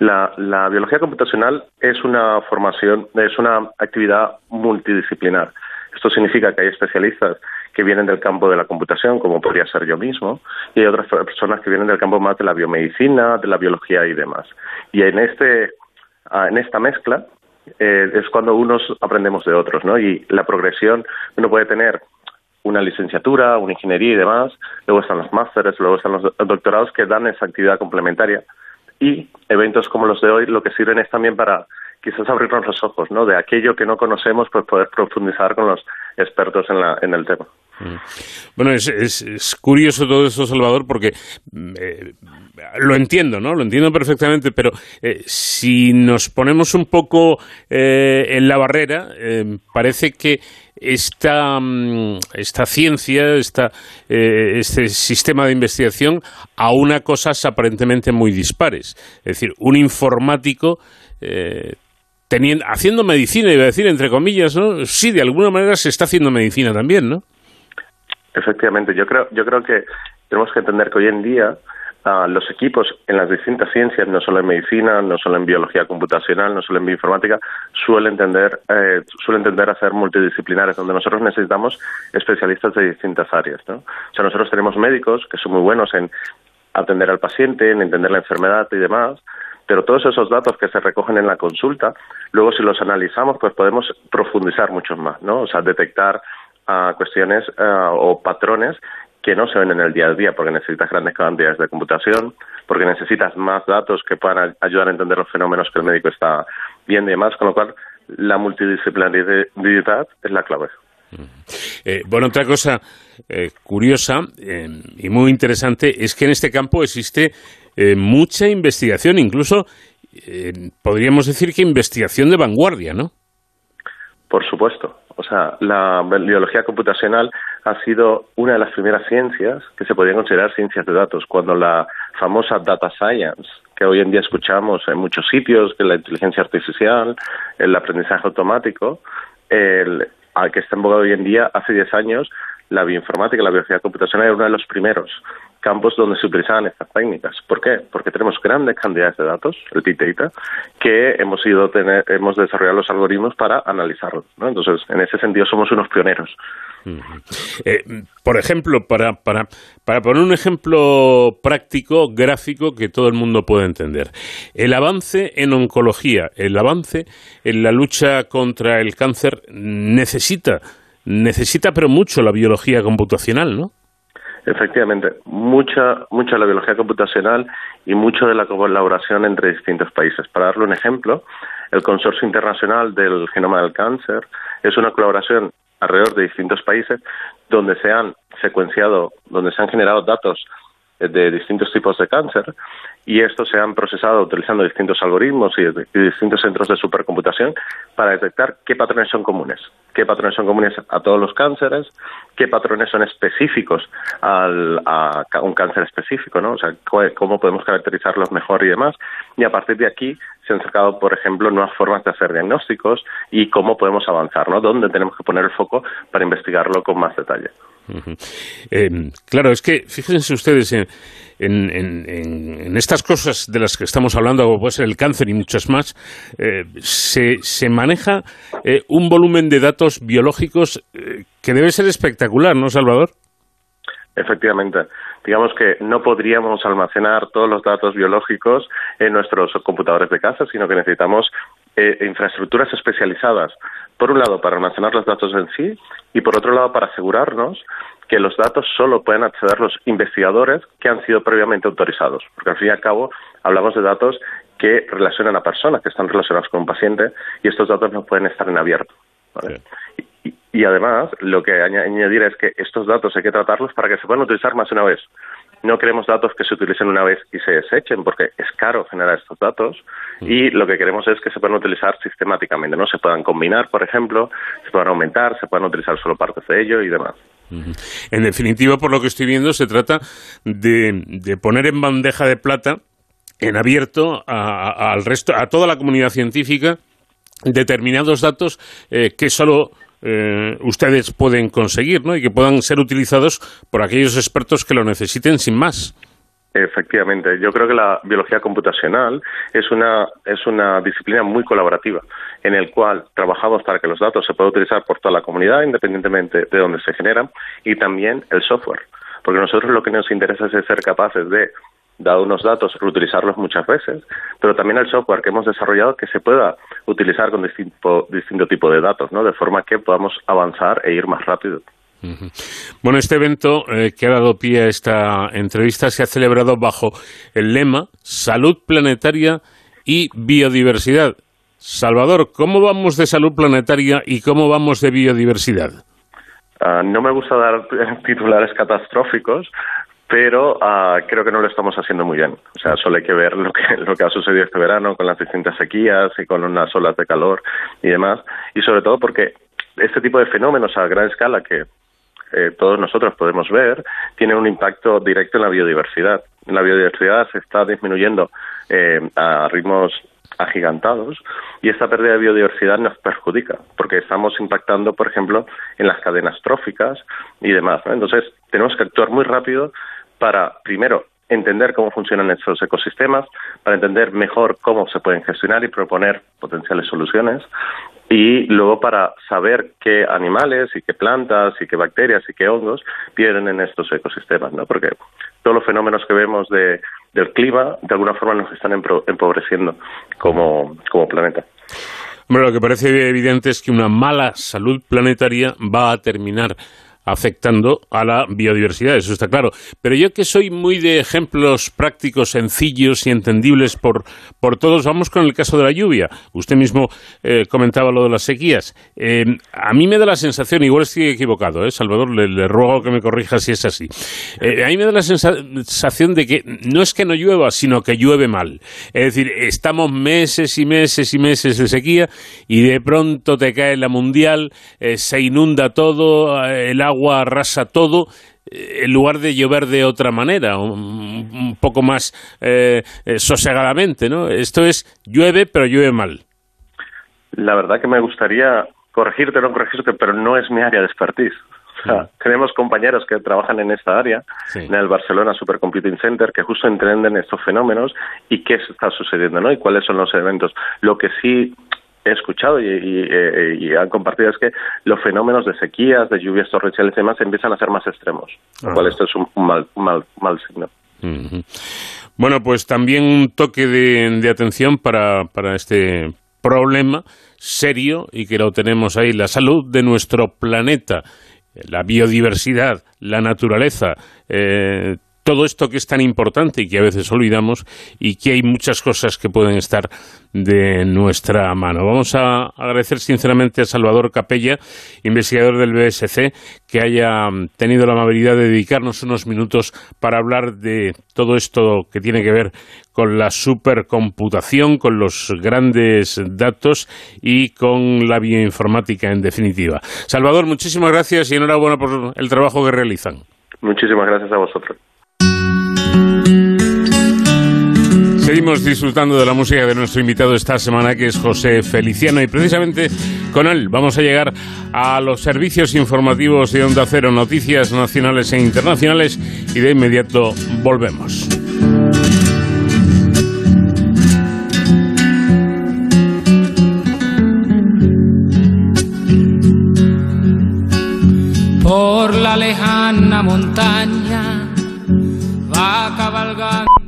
La, la, biología computacional es una formación, es una actividad multidisciplinar. Esto significa que hay especialistas que vienen del campo de la computación, como podría ser yo mismo, y hay otras personas que vienen del campo más de la biomedicina, de la biología y demás. Y en, este, ah, en esta mezcla eh, es cuando unos aprendemos de otros, ¿no? Y la progresión, uno puede tener una licenciatura, una ingeniería y demás, luego están los másteres, luego están los doctorados que dan esa actividad complementaria y eventos como los de hoy lo que sirven es también para quizás abrirnos los ojos, ¿no? De aquello que no conocemos, pues poder profundizar con los expertos en, la, en el tema. Mm. Bueno, es, curioso todo eso, Salvador, porque mm, eh, lo entiendo, ¿no? Lo entiendo perfectamente, pero eh, si nos ponemos un poco eh, en la barrera, parece que esta, mm, esta ciencia, esta, este sistema de investigación a una cosas aparentemente muy dispares. Es decir, un informático haciendo medicina, iba a decir, entre comillas, ¿no? Sí, de alguna manera se está haciendo medicina también, ¿no? Efectivamente, yo creo, yo creo que tenemos que entender que hoy en día ah, los equipos en las distintas ciencias, no solo en medicina, no solo en biología computacional, no solo en bioinformática, suelen tender, eh, suelen tender a ser multidisciplinares, donde nosotros necesitamos especialistas de distintas áreas. ¿no? O sea, nosotros tenemos médicos que son muy buenos en atender al paciente, en entender la enfermedad y demás, pero todos esos datos que se recogen en la consulta, luego si los analizamos, pues podemos profundizar mucho más, ¿no? O sea, detectar uh, cuestiones uh, o patrones que no se ven en el día a día, porque necesitas grandes cantidades de computación, porque necesitas más datos que puedan ayudar a entender los fenómenos que el médico está viendo y demás, con lo cual la multidisciplinaridad es la clave. Eh, bueno, otra cosa eh, curiosa eh, y muy interesante es que en este campo existe eh, mucha investigación, incluso eh, podríamos decir que investigación de vanguardia, ¿no? Por supuesto. O sea, la biología computacional ha sido una de las primeras ciencias que se podían considerar ciencias de datos, cuando la famosa data science, que hoy en día escuchamos en muchos sitios, que la inteligencia artificial, el aprendizaje automático, el, al que está en hoy en día, hace 10 años, la bioinformática, la biología computacional era uno de los primeros campos donde se utilizaban estas técnicas. ¿Por qué? Porque tenemos grandes cantidades de datos, el Big Data, que hemos ido tener, hemos desarrollado los algoritmos para analizarlos. ¿no? Entonces, en ese sentido, somos unos pioneros. Eh, por ejemplo, para, para, para poner un ejemplo práctico, gráfico, que todo el mundo pueda entender, el avance en oncología, el avance en la lucha contra el cáncer necesita, necesita pero mucho la biología computacional, ¿no? Efectivamente, mucha, mucha de la biología computacional y mucho de la colaboración entre distintos países. Para darle un ejemplo, el Consorcio Internacional del Genoma del Cáncer es una colaboración alrededor de distintos países donde se han secuenciado, donde se han generado datos de distintos tipos de cáncer y estos se han procesado utilizando distintos algoritmos y, distintos centros de supercomputación para detectar qué patrones son comunes, qué patrones son comunes a todos los cánceres, qué patrones son específicos al, a un cáncer específico, ¿no? O sea, cómo podemos caracterizarlos mejor y demás. Y a partir de aquí se han sacado, por ejemplo, nuevas formas de hacer diagnósticos y cómo podemos avanzar, ¿no? Dónde tenemos que poner el foco para investigarlo con más detalle. Eh, claro, es que fíjense ustedes en, en, estas cosas de las que estamos hablando, como puede ser el cáncer y muchas más, eh, se, maneja eh, un volumen de datos biológicos que debe ser espectacular, ¿no, Salvador? Efectivamente. Digamos que no podríamos almacenar todos los datos biológicos en nuestros computadores de casa, sino que necesitamos infraestructuras especializadas por un lado, para almacenar los datos en sí y por otro lado, para asegurarnos que los datos solo pueden acceder los investigadores que han sido previamente autorizados, porque al fin y al cabo hablamos de datos que relacionan a personas que están relacionadas con un paciente y estos datos no pueden estar en abierto. Y, además, lo que añadir es que estos datos hay que tratarlos para que se puedan utilizar más de una vez. No queremos datos que se utilicen una vez y se desechen porque es caro generar estos datos y lo que queremos es que se puedan utilizar sistemáticamente, no se puedan combinar, por ejemplo, se puedan aumentar, se puedan utilizar solo partes de ello y demás. En definitiva, por lo que estoy viendo, se trata de, poner en bandeja de plata, en abierto, al resto, a toda la comunidad científica, determinados datos eh, que solo eh, ustedes pueden conseguir ¿no? y que puedan ser utilizados por aquellos expertos que lo necesiten sin más. Efectivamente, yo creo que la biología computacional es una, es una disciplina muy colaborativa en el cual trabajamos para que los datos se puedan utilizar por toda la comunidad independientemente de dónde se generan y también el software, porque nosotros lo que nos interesa es ser capaces de dado unos datos, reutilizarlos muchas veces, pero también el software que hemos desarrollado que se pueda utilizar con distinto, distinto tipo de datos, ¿no? De forma que podamos avanzar e ir más rápido. Bueno, este evento eh, que ha dado pie a esta entrevista se ha celebrado bajo el lema Salud Planetaria y Biodiversidad. Salvador, ¿cómo vamos de salud planetaria y cómo vamos de biodiversidad? Ah, no me gusta dar titulares catastróficos, pero uh, creo que no lo estamos haciendo muy bien. O sea, solo hay que ver lo que, lo que ha sucedido este verano con las distintas sequías y con unas olas de calor y demás. Y sobre todo porque este tipo de fenómenos a gran escala que eh, todos nosotros podemos ver tienen un impacto directo en la biodiversidad. La biodiversidad se está disminuyendo eh, a ritmos agigantados y esta pérdida de biodiversidad nos perjudica porque estamos impactando, por ejemplo, en las cadenas tróficas y demás. Entonces, tenemos que actuar muy rápido para, primero, entender cómo funcionan estos ecosistemas, para entender mejor cómo se pueden gestionar y proponer potenciales soluciones, y luego para saber qué animales y qué plantas y qué bacterias y qué hongos viven en estos ecosistemas, ¿no? Porque todos los fenómenos que vemos de, del clima de alguna forma nos están empobreciendo como, como planeta. Bueno, lo que parece evidente es que una mala salud planetaria va a terminar afectando a la biodiversidad, eso está claro. Pero yo que soy muy de ejemplos prácticos, sencillos y entendibles por, por todos, vamos con el caso de la lluvia. Usted mismo eh, comentaba lo de las sequías. Eh, a mí me da la sensación, igual estoy equivocado, ¿eh? Salvador, le, ruego que me corrija si es así. Eh, a mí me da la sensación de que no es que no llueva, sino que llueve mal. Es decir, estamos meses y meses y meses de sequía y de pronto te cae la mundial, se inunda todo, el agua agua arrasa todo eh, en lugar de llover de otra manera, un, poco más eh, eh, sosegadamente, ¿no? Esto es llueve, pero llueve mal. La verdad que me gustaría corregirte, no corregirte, pero no es mi área de expertise. tenemos compañeros que trabajan en esta área, en el Barcelona Supercomputing Center, que justo entienden estos fenómenos y qué está sucediendo, ¿no? Y cuáles son los eventos. Lo que sí he escuchado eh, y, han compartido es que los fenómenos de sequías, de lluvias torrenciales y demás empiezan a ser más extremos, lo cual esto es un mal, mal, mal signo. Bueno, pues también un toque de, atención para, para este problema serio y que lo tenemos ahí, la salud de nuestro planeta, la biodiversidad, la naturaleza, eh, todo esto que es tan importante y que a veces olvidamos y que hay muchas cosas que pueden estar de nuestra mano. Vamos a agradecer sinceramente a Salvador Capella, investigador del BSC, que haya tenido la amabilidad de dedicarnos unos minutos para hablar de todo esto que tiene que ver con la supercomputación, con los grandes datos y con la bioinformática en definitiva. Salvador, muchísimas gracias y enhorabuena por el trabajo que realizan. Muchísimas gracias a vosotros. Seguimos disfrutando de la música de nuestro invitado esta semana, que es José Feliciano, y precisamente con él vamos a llegar a los servicios informativos de Onda Cero, noticias nacionales e internacionales, y de inmediato volvemos. Por la lejana montaña va cabalgando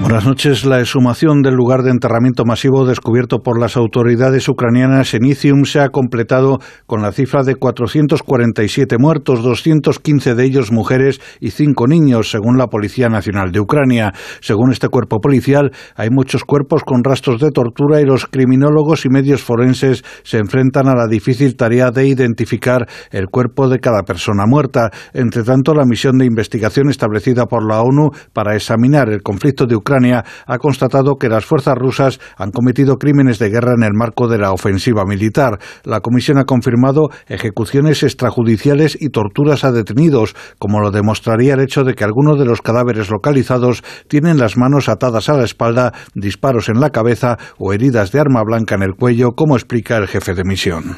Buenas noches. La exhumación del lugar de enterramiento masivo descubierto por las autoridades ucranianas en Izium se ha completado con la cifra de 447 muertos, 215 de ellos mujeres y 5 niños, según la Policía Nacional de Ucrania. Según este cuerpo policial, hay muchos cuerpos con rastros de tortura y los criminólogos y medios forenses se enfrentan a la difícil tarea de identificar el cuerpo de cada persona muerta. Entre tanto, la misión de investigación establecida por la ONU para examinar el conflicto de Ucrania Ucrania ha constatado que las fuerzas rusas han cometido crímenes de guerra en el marco de la ofensiva militar. La comisión ha confirmado ejecuciones extrajudiciales y torturas a detenidos, como lo demostraría el hecho de que algunos de los cadáveres localizados tienen las manos atadas a la espalda, disparos en la cabeza o heridas de arma blanca en el cuello, como explica el jefe de misión.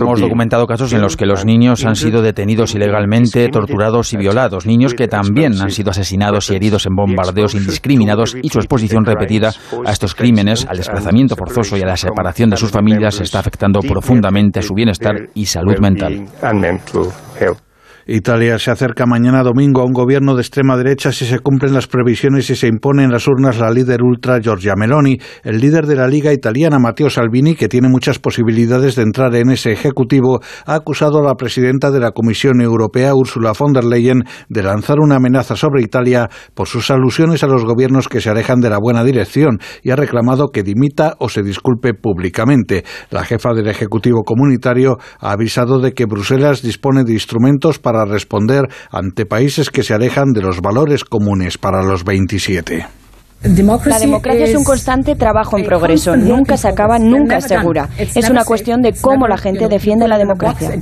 Hemos documentado casos en los que los niños han sido detenidos ilegalmente, torturados y violados, niños que también han sido asesinados y heridos en bombardeos indiscriminados y su exposición repetida a estos crímenes, al desplazamiento forzoso y a la separación de sus familias está afectando profundamente a su bienestar y salud mental. Italia se acerca mañana domingo a un gobierno de extrema derecha si se cumplen las previsiones y se impone en las urnas la líder ultra Giorgia Meloni. El líder de la Liga italiana, Matteo Salvini, que tiene muchas posibilidades de entrar en ese ejecutivo, ha acusado a la presidenta de la Comisión Europea, Ursula von der Leyen, de lanzar una amenaza sobre Italia por sus alusiones a los gobiernos que se alejan de la buena dirección y ha reclamado que dimita o se disculpe públicamente. La jefa del Ejecutivo Comunitario ha avisado de que Bruselas dispone de instrumentos para responder ante países que se alejan de los valores comunes para los 27. La democracia es un constante trabajo en progreso, nunca se acaba, nunca se segura. Es una cuestión de cómo la gente defiende la democracia.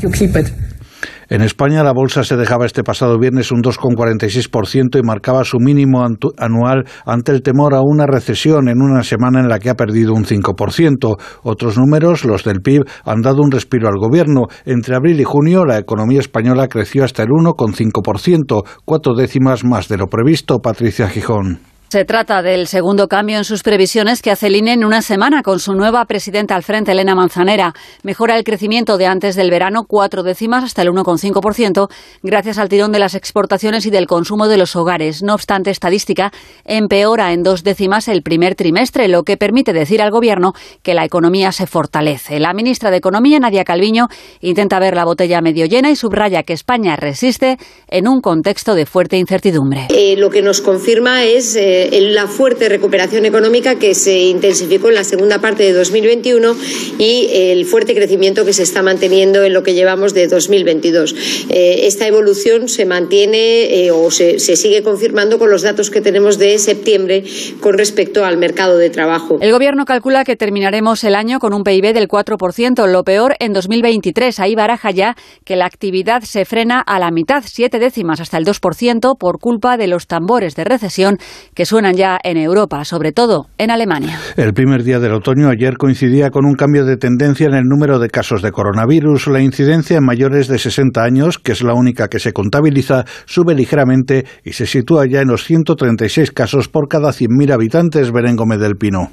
En España la bolsa se dejaba este pasado viernes un 2,46% y marcaba su mínimo anual ante el temor a una recesión en una semana en la que ha perdido un 5%. Otros números, los del PIB, han dado un respiro al gobierno. Entre abril y junio la economía española creció hasta el 1,5%, cuatro décimas más de lo previsto. Patricia Gijón. Se trata del segundo cambio en sus previsiones que hace el INE en una semana con su nueva presidenta al frente, Elena Manzanera. Mejora el crecimiento de antes del verano cuatro décimas hasta el 1,5% gracias al tirón de las exportaciones y del consumo de los hogares. No obstante, estadística empeora en dos décimas el primer trimestre, lo que permite decir al Gobierno que la economía se fortalece. La ministra de Economía, Nadia Calviño, intenta ver la botella medio llena y subraya que España resiste en un contexto de fuerte incertidumbre. Eh, lo que nos confirma es eh, la fuerte recuperación económica que se intensificó en la segunda parte de 2021 y el fuerte crecimiento que se está manteniendo en lo que llevamos de 2022. Eh, esta evolución se mantiene eh, o se, se sigue confirmando con los datos que tenemos de septiembre con respecto al mercado de trabajo. El Gobierno calcula que terminaremos el año con un PIB del 4%, lo peor en 2023. Ahí baraja ya que la actividad se frena a la mitad, siete décimas hasta el 2%, por culpa de los tambores de recesión que suenan ya en Europa, sobre todo en Alemania. El primer día del otoño ayer coincidía con un cambio de tendencia en el número de casos de coronavirus. La incidencia en mayores de 60 años, que es la única que se contabiliza, sube ligeramente y se sitúa ya en los 136 casos por cada 100.000 habitantes. Berengome del Pino.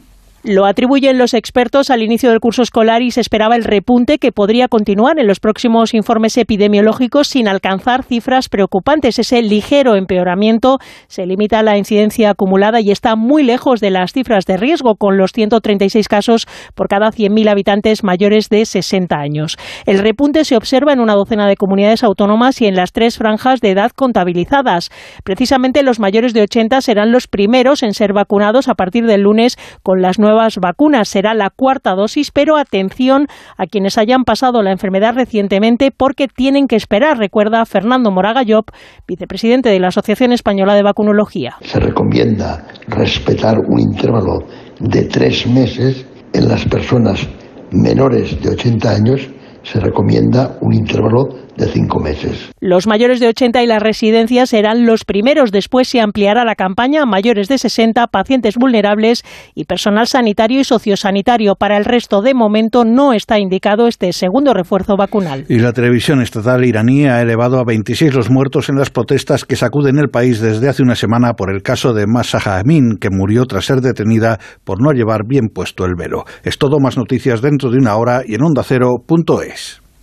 Lo atribuyen los expertos al inicio del curso escolar y se esperaba el repunte que podría continuar en los próximos informes epidemiológicos sin alcanzar cifras preocupantes. Ese ligero empeoramiento se limita a la incidencia acumulada y está muy lejos de las cifras de riesgo, con los 136 casos por cada 100.000 habitantes mayores de 60 años. El repunte se observa en una docena de comunidades autónomas y en las tres franjas de edad contabilizadas. Precisamente los mayores de 80 serán los primeros en ser vacunados a partir del lunes con las nuevas vacunas. Será la cuarta dosis, pero atención a quienes hayan pasado la enfermedad recientemente porque tienen que esperar, recuerda Fernando Moraga Llop, vicepresidente de la Asociación Española de Vacunología. Se recomienda respetar un intervalo de tres meses en las personas menores de 80 años se recomienda un intervalo de cinco meses. Los mayores de 80 y las residencias serán los primeros. Después se ampliará la campaña a mayores de 60, pacientes vulnerables y personal sanitario y sociosanitario. Para el resto, de momento, no está indicado este segundo refuerzo vacunal. Y la televisión estatal iraní ha elevado a 26 los muertos en las protestas que sacuden el país desde hace una semana por el caso de Masaha Amin, que murió tras ser detenida por no llevar bien puesto el velo. Es todo más noticias dentro de una hora y en ondacero.es.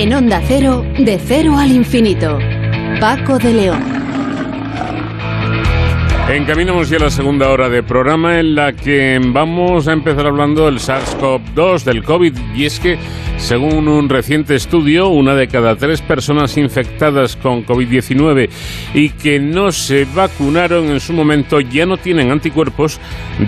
En Onda Cero, de cero al infinito. Paco de León. Encaminamos ya la segunda hora de programa en la que vamos a empezar hablando del SARS-CoV-2, del COVID, y es que, según un reciente estudio, una de cada tres personas infectadas con COVID-19 y que no se vacunaron en su momento ya no tienen anticuerpos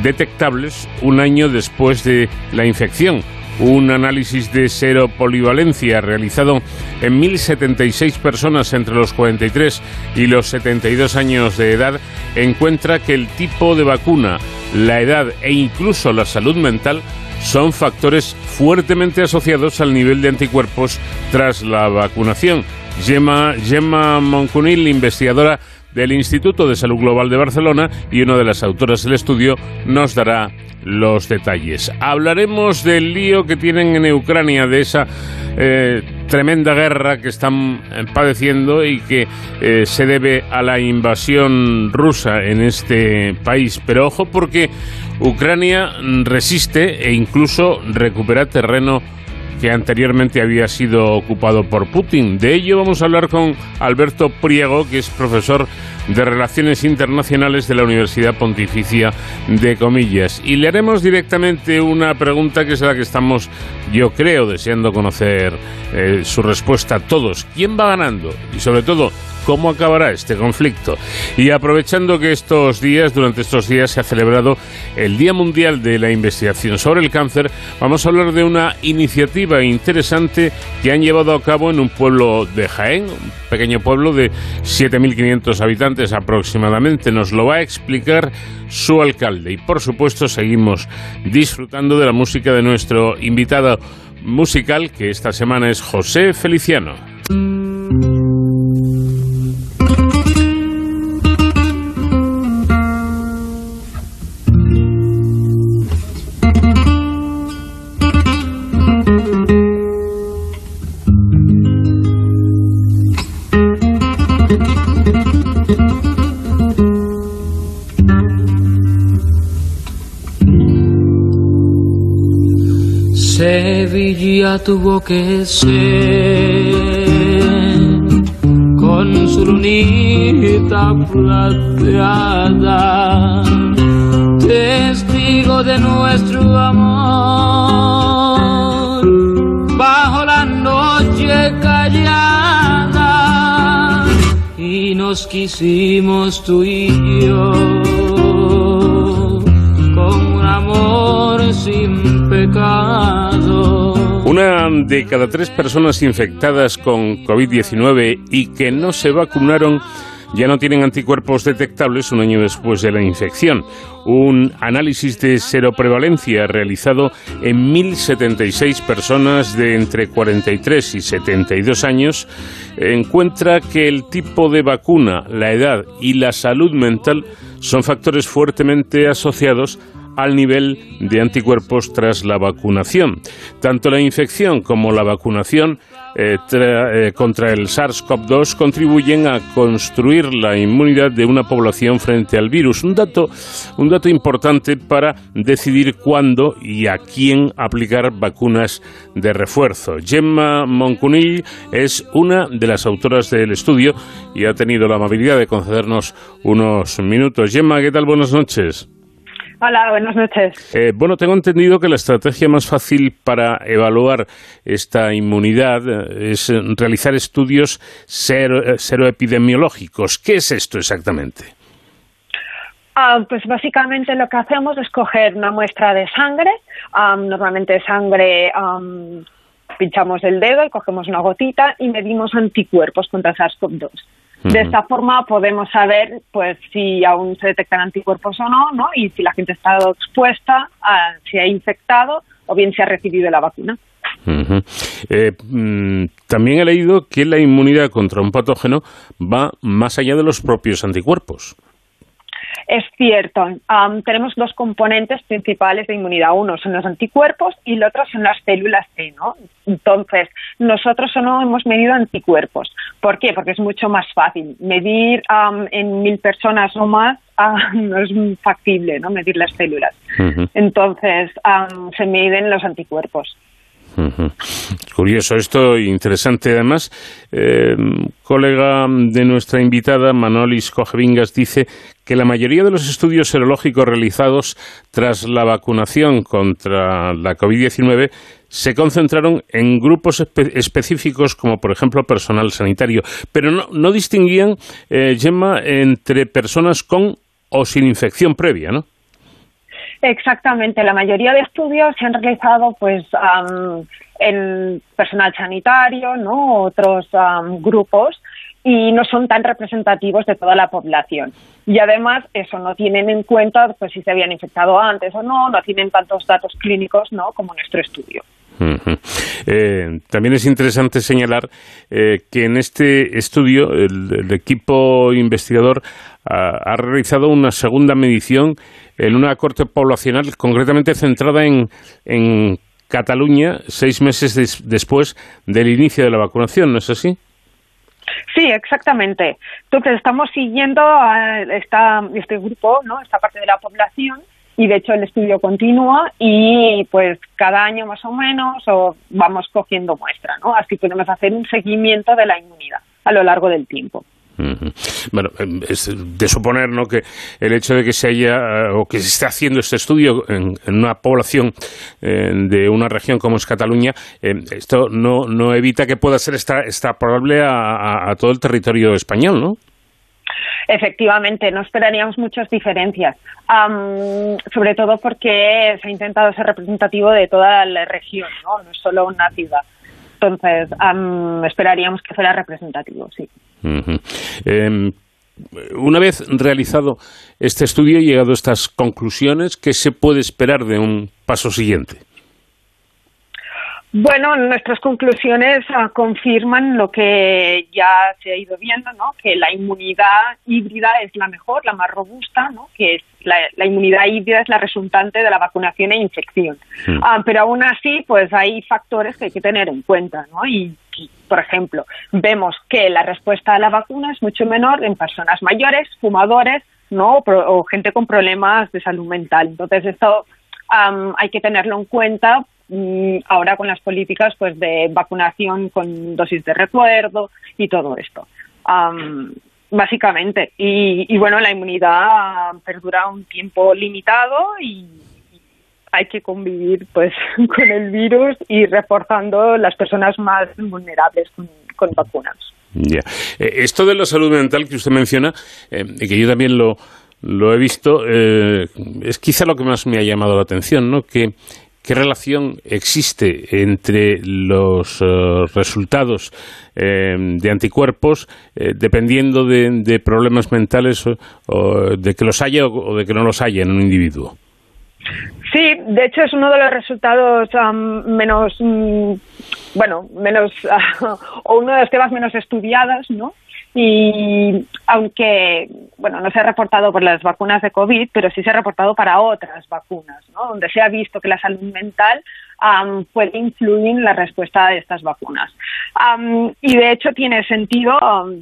detectables un año después de la infección un análisis de seropolivalencia realizado en 1.076 personas entre los 43 y los 72 años de edad encuentra que el tipo de vacuna, la edad e incluso la salud mental son factores fuertemente asociados al nivel de anticuerpos tras la vacunación. Gemma, Gemma Moncunil, investigadora del Instituto de Salud Global de Barcelona y una de las autoras del estudio, nos dará los detalles. Hablaremos del lío que tienen en Ucrania, de esa eh, tremenda guerra que están eh, padeciendo y que eh, se debe a la invasión rusa en este país. Pero ojo porque Ucrania resiste e incluso recupera terreno que anteriormente había sido ocupado por Putin. De ello vamos a hablar con Alberto Priego, que es profesor de Relaciones Internacionales de la Universidad Pontificia de Comillas. Y le haremos directamente una pregunta que es la que estamos, yo creo, deseando conocer eh, su respuesta a todos. ¿Quién va ganando? Y sobre todo, cómo acabará este conflicto. Y aprovechando que estos días, durante estos días, se ha celebrado el Día Mundial de la Investigación sobre el Cáncer, vamos a hablar de una iniciativa interesante que han llevado a cabo en un pueblo de Jaén, un pequeño pueblo de 7.500 habitantes aproximadamente. Nos lo va a explicar su alcalde. Y por supuesto, seguimos disfrutando de la música de nuestro invitado musical, que esta semana es José Feliciano. Sevilla tuvo que ser con su lunita plateada, testigo de nuestro amor, bajo la noche callada, y nos quisimos tú y yo con un amor sin pecado. Una de cada tres personas infectadas con COVID-19 y que no se vacunaron ya no tienen anticuerpos detectables un año después de la infección. Un análisis de seroprevalencia realizado en 1.076 personas de entre 43 y 72 años encuentra que el tipo de vacuna, la edad y la salud mental son factores fuertemente asociados al nivel de anticuerpos tras la vacunación. Tanto la infección como la vacunación eh, eh, contra el SARS-CoV-2 contribuyen a construir la inmunidad de una población frente al virus. Un dato, un dato importante para decidir cuándo y a quién aplicar vacunas de refuerzo. Gemma Moncunill es una de las autoras del estudio y ha tenido la amabilidad de concedernos unos minutos. Gemma, ¿qué tal? Buenas noches. Hola, buenas noches. Eh, bueno, tengo entendido que la estrategia más fácil para evaluar esta inmunidad eh, es realizar estudios seroepidemiológicos. ¿Qué es esto exactamente? Ah, pues básicamente lo que hacemos es coger una muestra de sangre, normalmente sangre, pinchamos el dedo y cogemos una gotita y medimos anticuerpos contra SARS-CoV-2. De esta forma podemos saber pues si aún se detectan anticuerpos o no, ¿no? Y si la gente ha estado expuesta, a, si ha infectado o bien si ha recibido la vacuna. Eh, mm, también he leído que la inmunidad contra un patógeno va más allá de los propios anticuerpos. Es cierto. tenemos dos componentes principales de inmunidad. Uno son los anticuerpos y el otro son las células T, ¿no? Entonces, nosotros solo hemos medido anticuerpos. ¿Por qué? Porque es mucho más fácil. Medir en mil personas o más no es factible, ¿no? Medir las células. Entonces, se miden los anticuerpos. Curioso esto, interesante además. Eh, colega de nuestra invitada, Manolis Cojevingas, dice que la mayoría de los estudios serológicos realizados tras la vacunación contra la COVID-19 se concentraron en grupos específicos como por ejemplo personal sanitario, pero no, distinguían, eh, Gemma, entre personas con o sin infección previa, ¿no? Exactamente, la mayoría de estudios se han realizado pues en personal sanitario, ¿no? otros grupos y no son tan representativos de toda la población. Y además eso no tienen en cuenta pues si se habían infectado antes o no, no tienen tantos datos clínicos, ¿no? como nuestro estudio. Eh, también es interesante señalar eh, que en este estudio el, equipo investigador ha, realizado una segunda medición en una corte poblacional concretamente centrada en, en Cataluña seis meses después del inicio de la vacunación, ¿no es así? Sí, exactamente. Entonces estamos siguiendo a esta, este grupo, ¿no? esta parte de la población y de hecho el estudio continúa y pues cada año más o menos o vamos cogiendo muestra, ¿no? Así podemos hacer un seguimiento de la inmunidad a lo largo del tiempo. Bueno, em, es de suponer ¿no? que el hecho de que se haya eh, o que se esté haciendo este estudio en, una población eh, de una región como es Cataluña, em, esto no, no evita que pueda ser extrapolable a, a todo el territorio español, ¿no? Efectivamente, no esperaríamos muchas diferencias, sobre todo porque se ha intentado ser representativo de toda la región, no, no es solo una ciudad. Entonces, esperaríamos que fuera representativo, sí. Em, una vez realizado este estudio y llegado a estas conclusiones, ¿qué se puede esperar de un paso siguiente? Bueno, nuestras conclusiones ah, confirman lo que ya se ha ido viendo, ¿no? Que la inmunidad híbrida es la mejor, la más robusta, ¿no? Que la, inmunidad híbrida es la resultante de la vacunación e infección. Ah, pero aún así, pues hay factores que hay que tener en cuenta, ¿no? Y, por ejemplo, vemos que la respuesta a la vacuna es mucho menor en personas mayores, fumadores, ¿no? O, gente con problemas de salud mental. Entonces, esto hay que tenerlo en cuenta Mm, ahora con las políticas pues de vacunación con dosis de recuerdo y todo esto. Básicamente. Y, bueno, la inmunidad perdura un tiempo limitado y hay que convivir pues con el virus y reforzando las personas más vulnerables con, vacunas. Ya. Eh, esto de la salud mental que usted menciona, eh, y que yo también lo, lo he visto, eh, es quizá lo que más me ha llamado la atención, ¿no? Que ¿Qué relación existe entre los eh, resultados eh, de anticuerpos eh, dependiendo de, problemas mentales o, de que los haya o de que no los haya en un individuo? Sí, de hecho es uno de los resultados menos, mm, bueno, menos, o uno de los temas menos estudiados, ¿no? Y aunque bueno no se ha reportado por las vacunas de covid pero sí se ha reportado para otras vacunas ¿no? donde se ha visto que la salud mental puede influir en la respuesta de estas vacunas y de hecho tiene sentido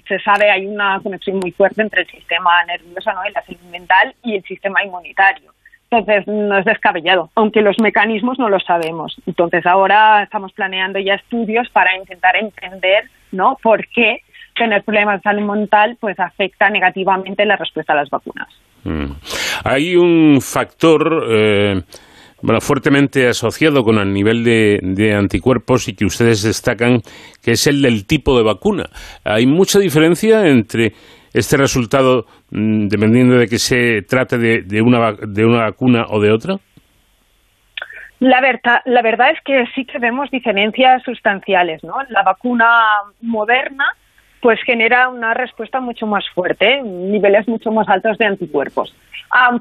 se sabe hay una conexión muy fuerte entre el sistema nervioso ¿no? y la salud mental y el sistema inmunitario entonces, no es descabellado, aunque los mecanismos no lo sabemos. Entonces, ahora estamos planeando ya estudios para intentar entender, ¿no? ¿Por qué tener problemas de salud mental pues afecta negativamente la respuesta a las vacunas. Mm. Hay un factor eh, bueno, fuertemente asociado con el nivel de, anticuerpos y que ustedes destacan, que es el del tipo de vacuna. ¿Hay mucha diferencia entre este resultado mm, dependiendo de que se trate de, una, de una vacuna o de otra? La verdad, la verdad es que sí que vemos diferencias sustanciales, ¿no? La vacuna moderna pues genera una respuesta mucho más fuerte, niveles mucho más altos de anticuerpos.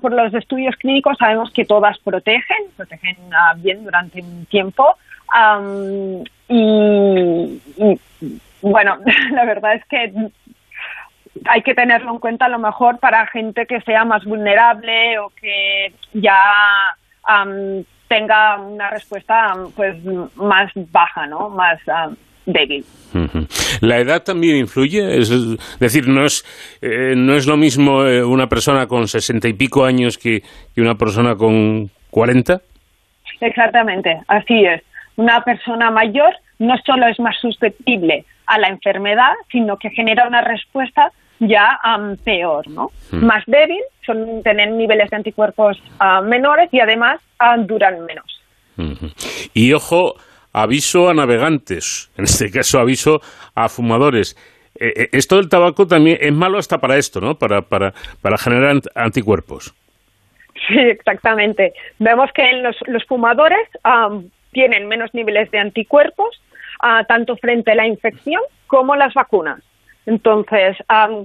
por los estudios clínicos sabemos que todas protegen, protegen ah, bien durante un tiempo. y, bueno, la verdad es que hay que tenerlo en cuenta a lo mejor para gente que sea más vulnerable o que ya tenga una respuesta pues más baja, ¿no? Más débil. La edad también influye, es decir, no es, eh, no es lo mismo eh, una persona con sesenta y pico años que, una persona con cuarenta. Exactamente, así es. Una persona mayor no solo es más susceptible a la enfermedad, sino que genera una respuesta ya peor, ¿no? Más débil, son tener niveles de anticuerpos ah, menores y además ah, duran menos. Y ojo, aviso a navegantes, en este caso aviso a fumadores. Eh, eh, esto del tabaco también es malo hasta para esto, ¿no? Para, para, para generar anticuerpos. Sí, exactamente. Vemos que los, los fumadores tienen menos niveles de anticuerpos, ah, tanto frente a la infección como las vacunas. Entonces,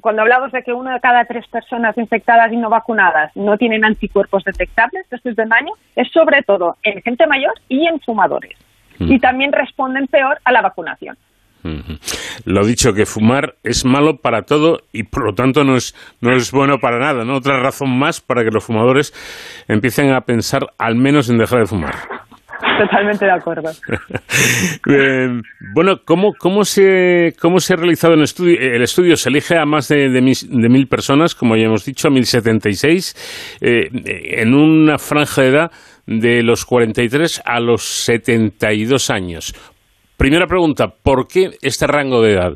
cuando hablamos de que una de cada tres personas infectadas y no vacunadas no tienen anticuerpos detectables después del año, es sobre todo en gente mayor y en fumadores. Mm. y también responden peor a la vacunación. Lo dicho, que fumar es malo para todo y por lo tanto no es, no es bueno para nada. ¿no? Otra razón más para que los fumadores empiecen a pensar al menos en dejar de fumar. Totalmente de acuerdo. Eh, bueno, ¿cómo, cómo, se, ¿cómo se ha realizado el estudio? El estudio se elige a más de, de, mil, personas, como ya hemos dicho, a 1076, eh, en una franja de edad de los 43 a los 72 años. Primera pregunta, ¿por qué este rango de edad?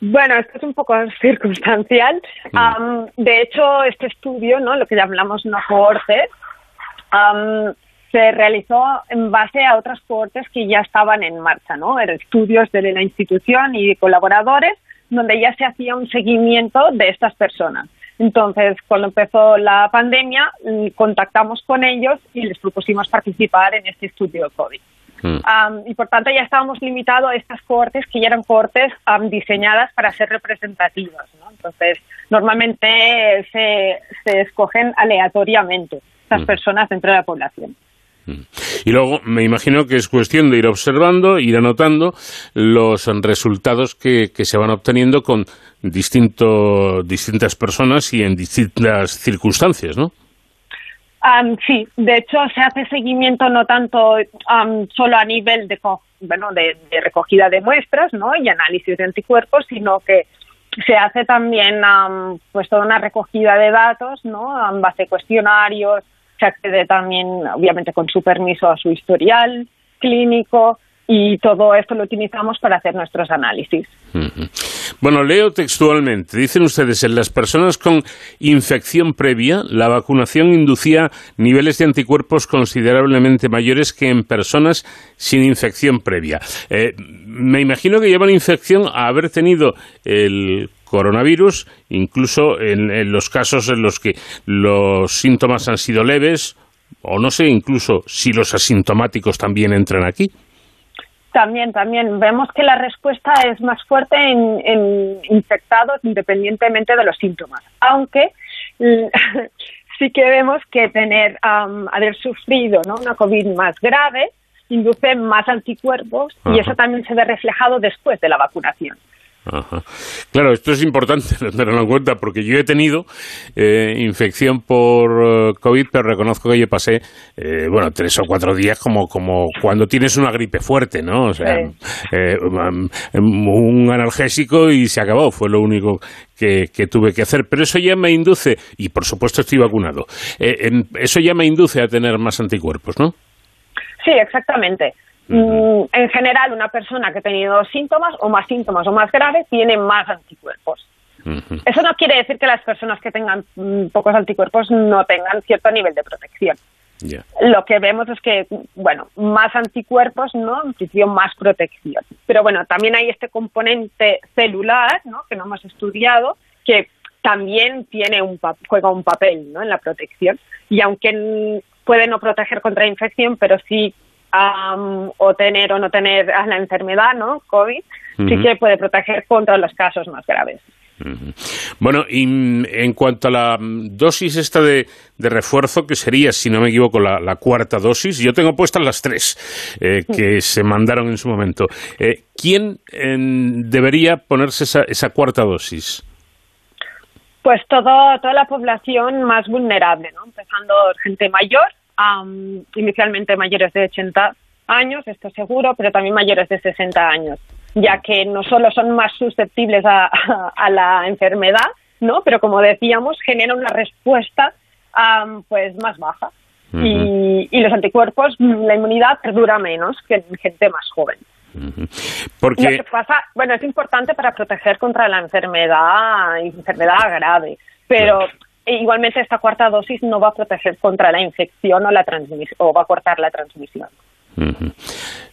Bueno, esto es un poco circunstancial. Mm. de hecho, este estudio, ¿no? lo que llamamos una cohorte, se realizó en base a otras cohortes que ya estaban en marcha, ¿no? Eran estudios de la institución y de colaboradores donde ya se hacía un seguimiento de estas personas. Entonces, cuando empezó la pandemia, mm, contactamos con ellos y les propusimos participar en este estudio COVID. Mm. y por tanto ya estábamos limitados a estas cohortes que ya eran cohortes diseñadas para ser representativas. Entonces, normalmente se, se escogen aleatoriamente estas mm. personas dentro de la población. Y luego me imagino que es cuestión de ir observando, ir anotando los resultados que, que se van obteniendo con distinto, distintas personas y en distintas circunstancias, ¿no? sí, de hecho se hace seguimiento no tanto solo a nivel de, bueno, de, recogida de muestras ¿no? y análisis de anticuerpos, sino que se hace también pues toda una recogida de datos, ¿no? en base a cuestionarios, se accede también, obviamente, con su permiso a su historial clínico y todo esto lo utilizamos para hacer nuestros análisis. Bueno, leo textualmente. Dicen ustedes, en las personas con infección previa, la vacunación inducía niveles de anticuerpos considerablemente mayores que en personas sin infección previa. Eh, me imagino que llevan infección a haber tenido el coronavirus, incluso en, los casos en los que los síntomas han sido leves, o no sé, incluso si los asintomáticos también entran aquí. También, también. Vemos que la respuesta es más fuerte en, infectados independientemente de los síntomas. Aunque sí que vemos que tener, haber sufrido ¿no? una COVID más grave induce más anticuerpos y eso también se ve reflejado después de la vacunación. Claro, esto es importante tenerlo en cuenta porque yo he tenido eh, infección por eh, COVID, pero reconozco que yo pasé, eh, bueno, tres o cuatro días como, como cuando tienes una gripe fuerte, ¿no? O sea, un analgésico y se acabó, fue lo único que, que, tuve que hacer. Pero eso ya me induce, y por supuesto estoy vacunado, eso ya me induce a tener más anticuerpos, ¿no? Sí, exactamente. Mm, en general, una persona que ha tenido síntomas o más síntomas o más graves tiene más anticuerpos. Eso no quiere decir que las personas que tengan mm, pocos anticuerpos no tengan cierto nivel de protección. Lo que vemos es que, bueno, más anticuerpos, ¿no? En principio, más protección. Pero bueno, también hay este componente celular, ¿no? Que no hemos estudiado, que también tiene un juega un papel, ¿no? En la protección. Y aunque puede no proteger contra infección, pero sí o tener o no tener la enfermedad, ¿no? COVID, sí que puede proteger contra los casos más graves. Bueno, y en cuanto a la dosis esta de, refuerzo, que sería, si no me equivoco, la, cuarta dosis, yo tengo puestas las tres eh, que se mandaron en su momento. Eh, ¿Quién debería ponerse esa, esa cuarta dosis? Pues todo, toda la población más vulnerable, ¿no? empezando gente mayor, inicialmente mayores de 80 años, esto seguro, pero también mayores de 60 años ya que no solo son más susceptibles a, la enfermedad, ¿no? Pero como decíamos, genera una respuesta pues más baja. y, los anticuerpos, la inmunidad perdura menos que en gente más joven. Porque... pasa, bueno, es importante para proteger contra la enfermedad, enfermedad grave, pero igualmente esta cuarta dosis no va a proteger contra la infección o la transmisión, o va a cortar la transmisión.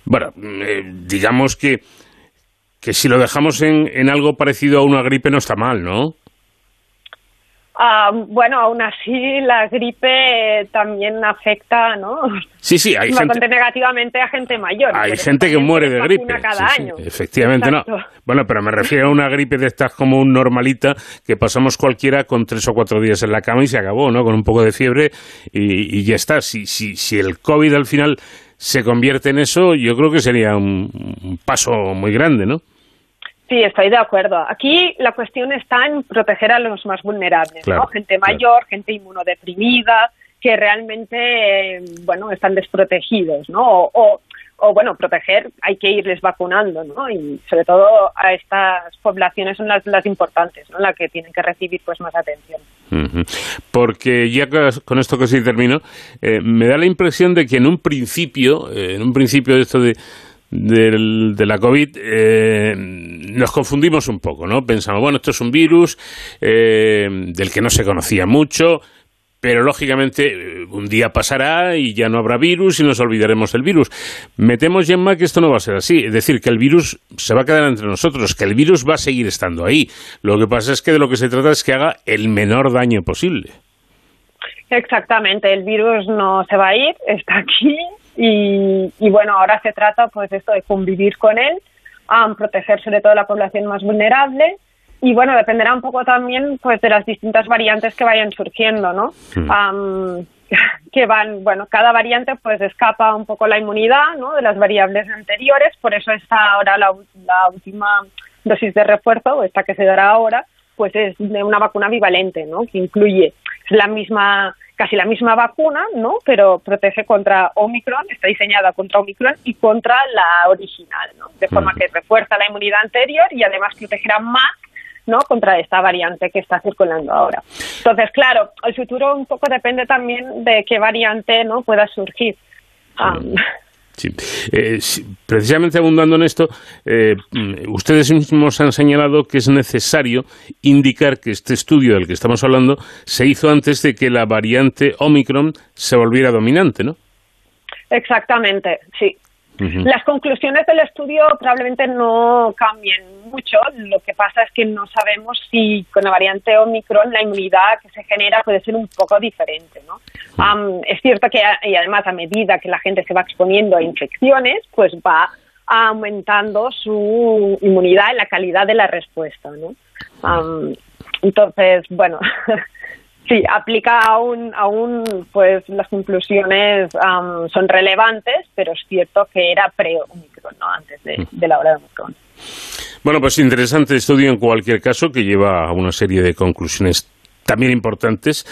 Bueno, eh, digamos que que si lo dejamos en, en algo parecido a una gripe no está mal, ¿no? Ah, bueno, aún así la gripe también afecta, ¿no? Sí, sí, hay gente... negativamente a gente mayor. Hay gente que muere de gripe. Cada año. efectivamente, no. Bueno, pero me refiero a una gripe de estas como un normalita que pasamos cualquiera con tres o cuatro días en la cama y se acabó, ¿no? Con un poco de fiebre y, y ya está. Si, si, si el COVID al final se convierte en eso, yo creo que sería un paso muy grande, ¿no? Sí, estoy de acuerdo. Aquí la cuestión está en proteger a los más vulnerables, ¿no? Gente mayor, gente inmunodeprimida, que realmente, bueno, están desprotegidos, ¿no? O, o, bueno, proteger, hay que irles vacunando, ¿no? Y sobre todo a estas poblaciones son las, las importantes, ¿no? Las que tienen que recibir pues más atención. Porque ya con esto que sí termino, eh, me da la impresión de que en un principio, eh, en un principio de esto de del, de la COVID eh, nos confundimos un poco, ¿no? Pensamos, bueno, esto es un virus eh, del que no se conocía mucho, pero lógicamente eh, un día pasará y ya no habrá virus y nos olvidaremos del virus. Metemos, Gemma, que esto no va a ser así. Es decir, que el virus se va a quedar entre nosotros, que el virus va a seguir estando ahí. Lo que pasa es que de lo que se trata es que haga el menor daño posible. Exactamente, el virus no se va a ir, está aquí y, y bueno, ahora se trata pues esto de convivir con él, proteger sobre todo a la población más vulnerable y bueno, dependerá un poco también pues de las distintas variantes que vayan surgiendo, ¿no? que van, bueno, cada variante pues escapa un poco la inmunidad, ¿no? De las variables anteriores, por eso está ahora la, la última dosis de refuerzo, esta que se dará ahora, pues es de una vacuna bivalente, ¿no? Que incluye la misma casi la misma vacuna, ¿no? Pero protege contra Omicron, está diseñada contra Omicron y contra la original, ¿no? De forma que refuerza la inmunidad anterior y además protegerá más ¿no? contra esta variante que está circulando ahora. Entonces, claro, el futuro un poco depende también de qué variante no pueda surgir. Sí. Eh, precisamente abundando en esto, eh, ustedes mismos han señalado que es necesario indicar que este estudio del que estamos hablando se hizo antes de que la variante Omicron se volviera dominante, ¿no? Exactamente, sí. Las conclusiones del estudio probablemente no cambien mucho. Lo que pasa es que no sabemos si con la variante Omicron la inmunidad que se genera puede ser un poco diferente. ¿no? es cierto que, y además, a medida que la gente se va exponiendo a infecciones, pues va aumentando su inmunidad y la calidad de la respuesta. ¿no? entonces, bueno. Sí, aplica aún, aún pues las conclusiones son relevantes, pero es cierto que era pre-Omicron, ¿no? antes de, mm. de la hora de Omicron. Bueno, pues interesante estudio en cualquier caso que lleva a una serie de conclusiones también importantes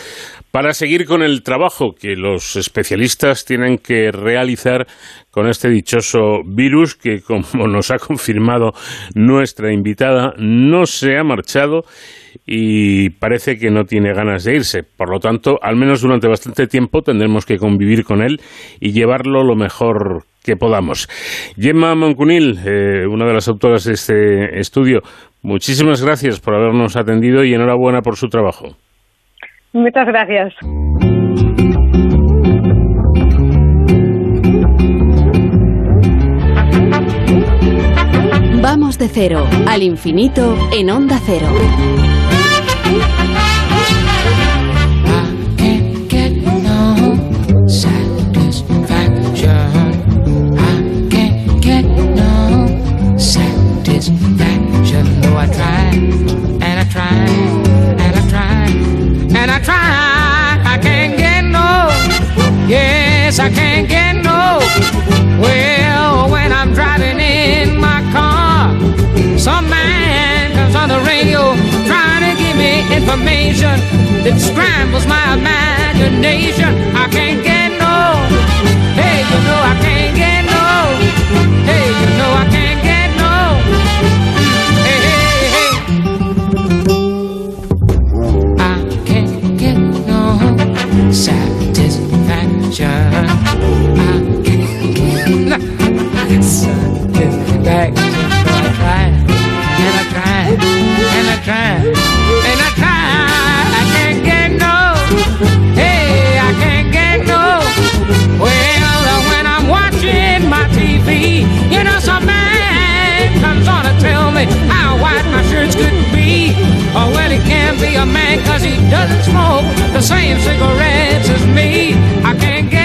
para seguir con el trabajo que los especialistas tienen que realizar con este dichoso virus que, como nos ha confirmado nuestra invitada, no se ha marchado y parece que no tiene ganas de irse. Por lo tanto, al menos durante bastante tiempo tendremos que convivir con él y llevarlo lo mejor que podamos. Gemma Moncunil, eh, una de las autoras de este estudio, muchísimas gracias por habernos atendido y enhorabuena por su trabajo. Muchas gracias. Vamos de cero al infinito en onda cero. I can't get no Satis faction. And I try and I try and I try. I can't get no. Yes I can get information that scrambles my imagination. I can't Oh, well, he can't be a man cause he doesn't smoke the same cigarettes as me. I can't get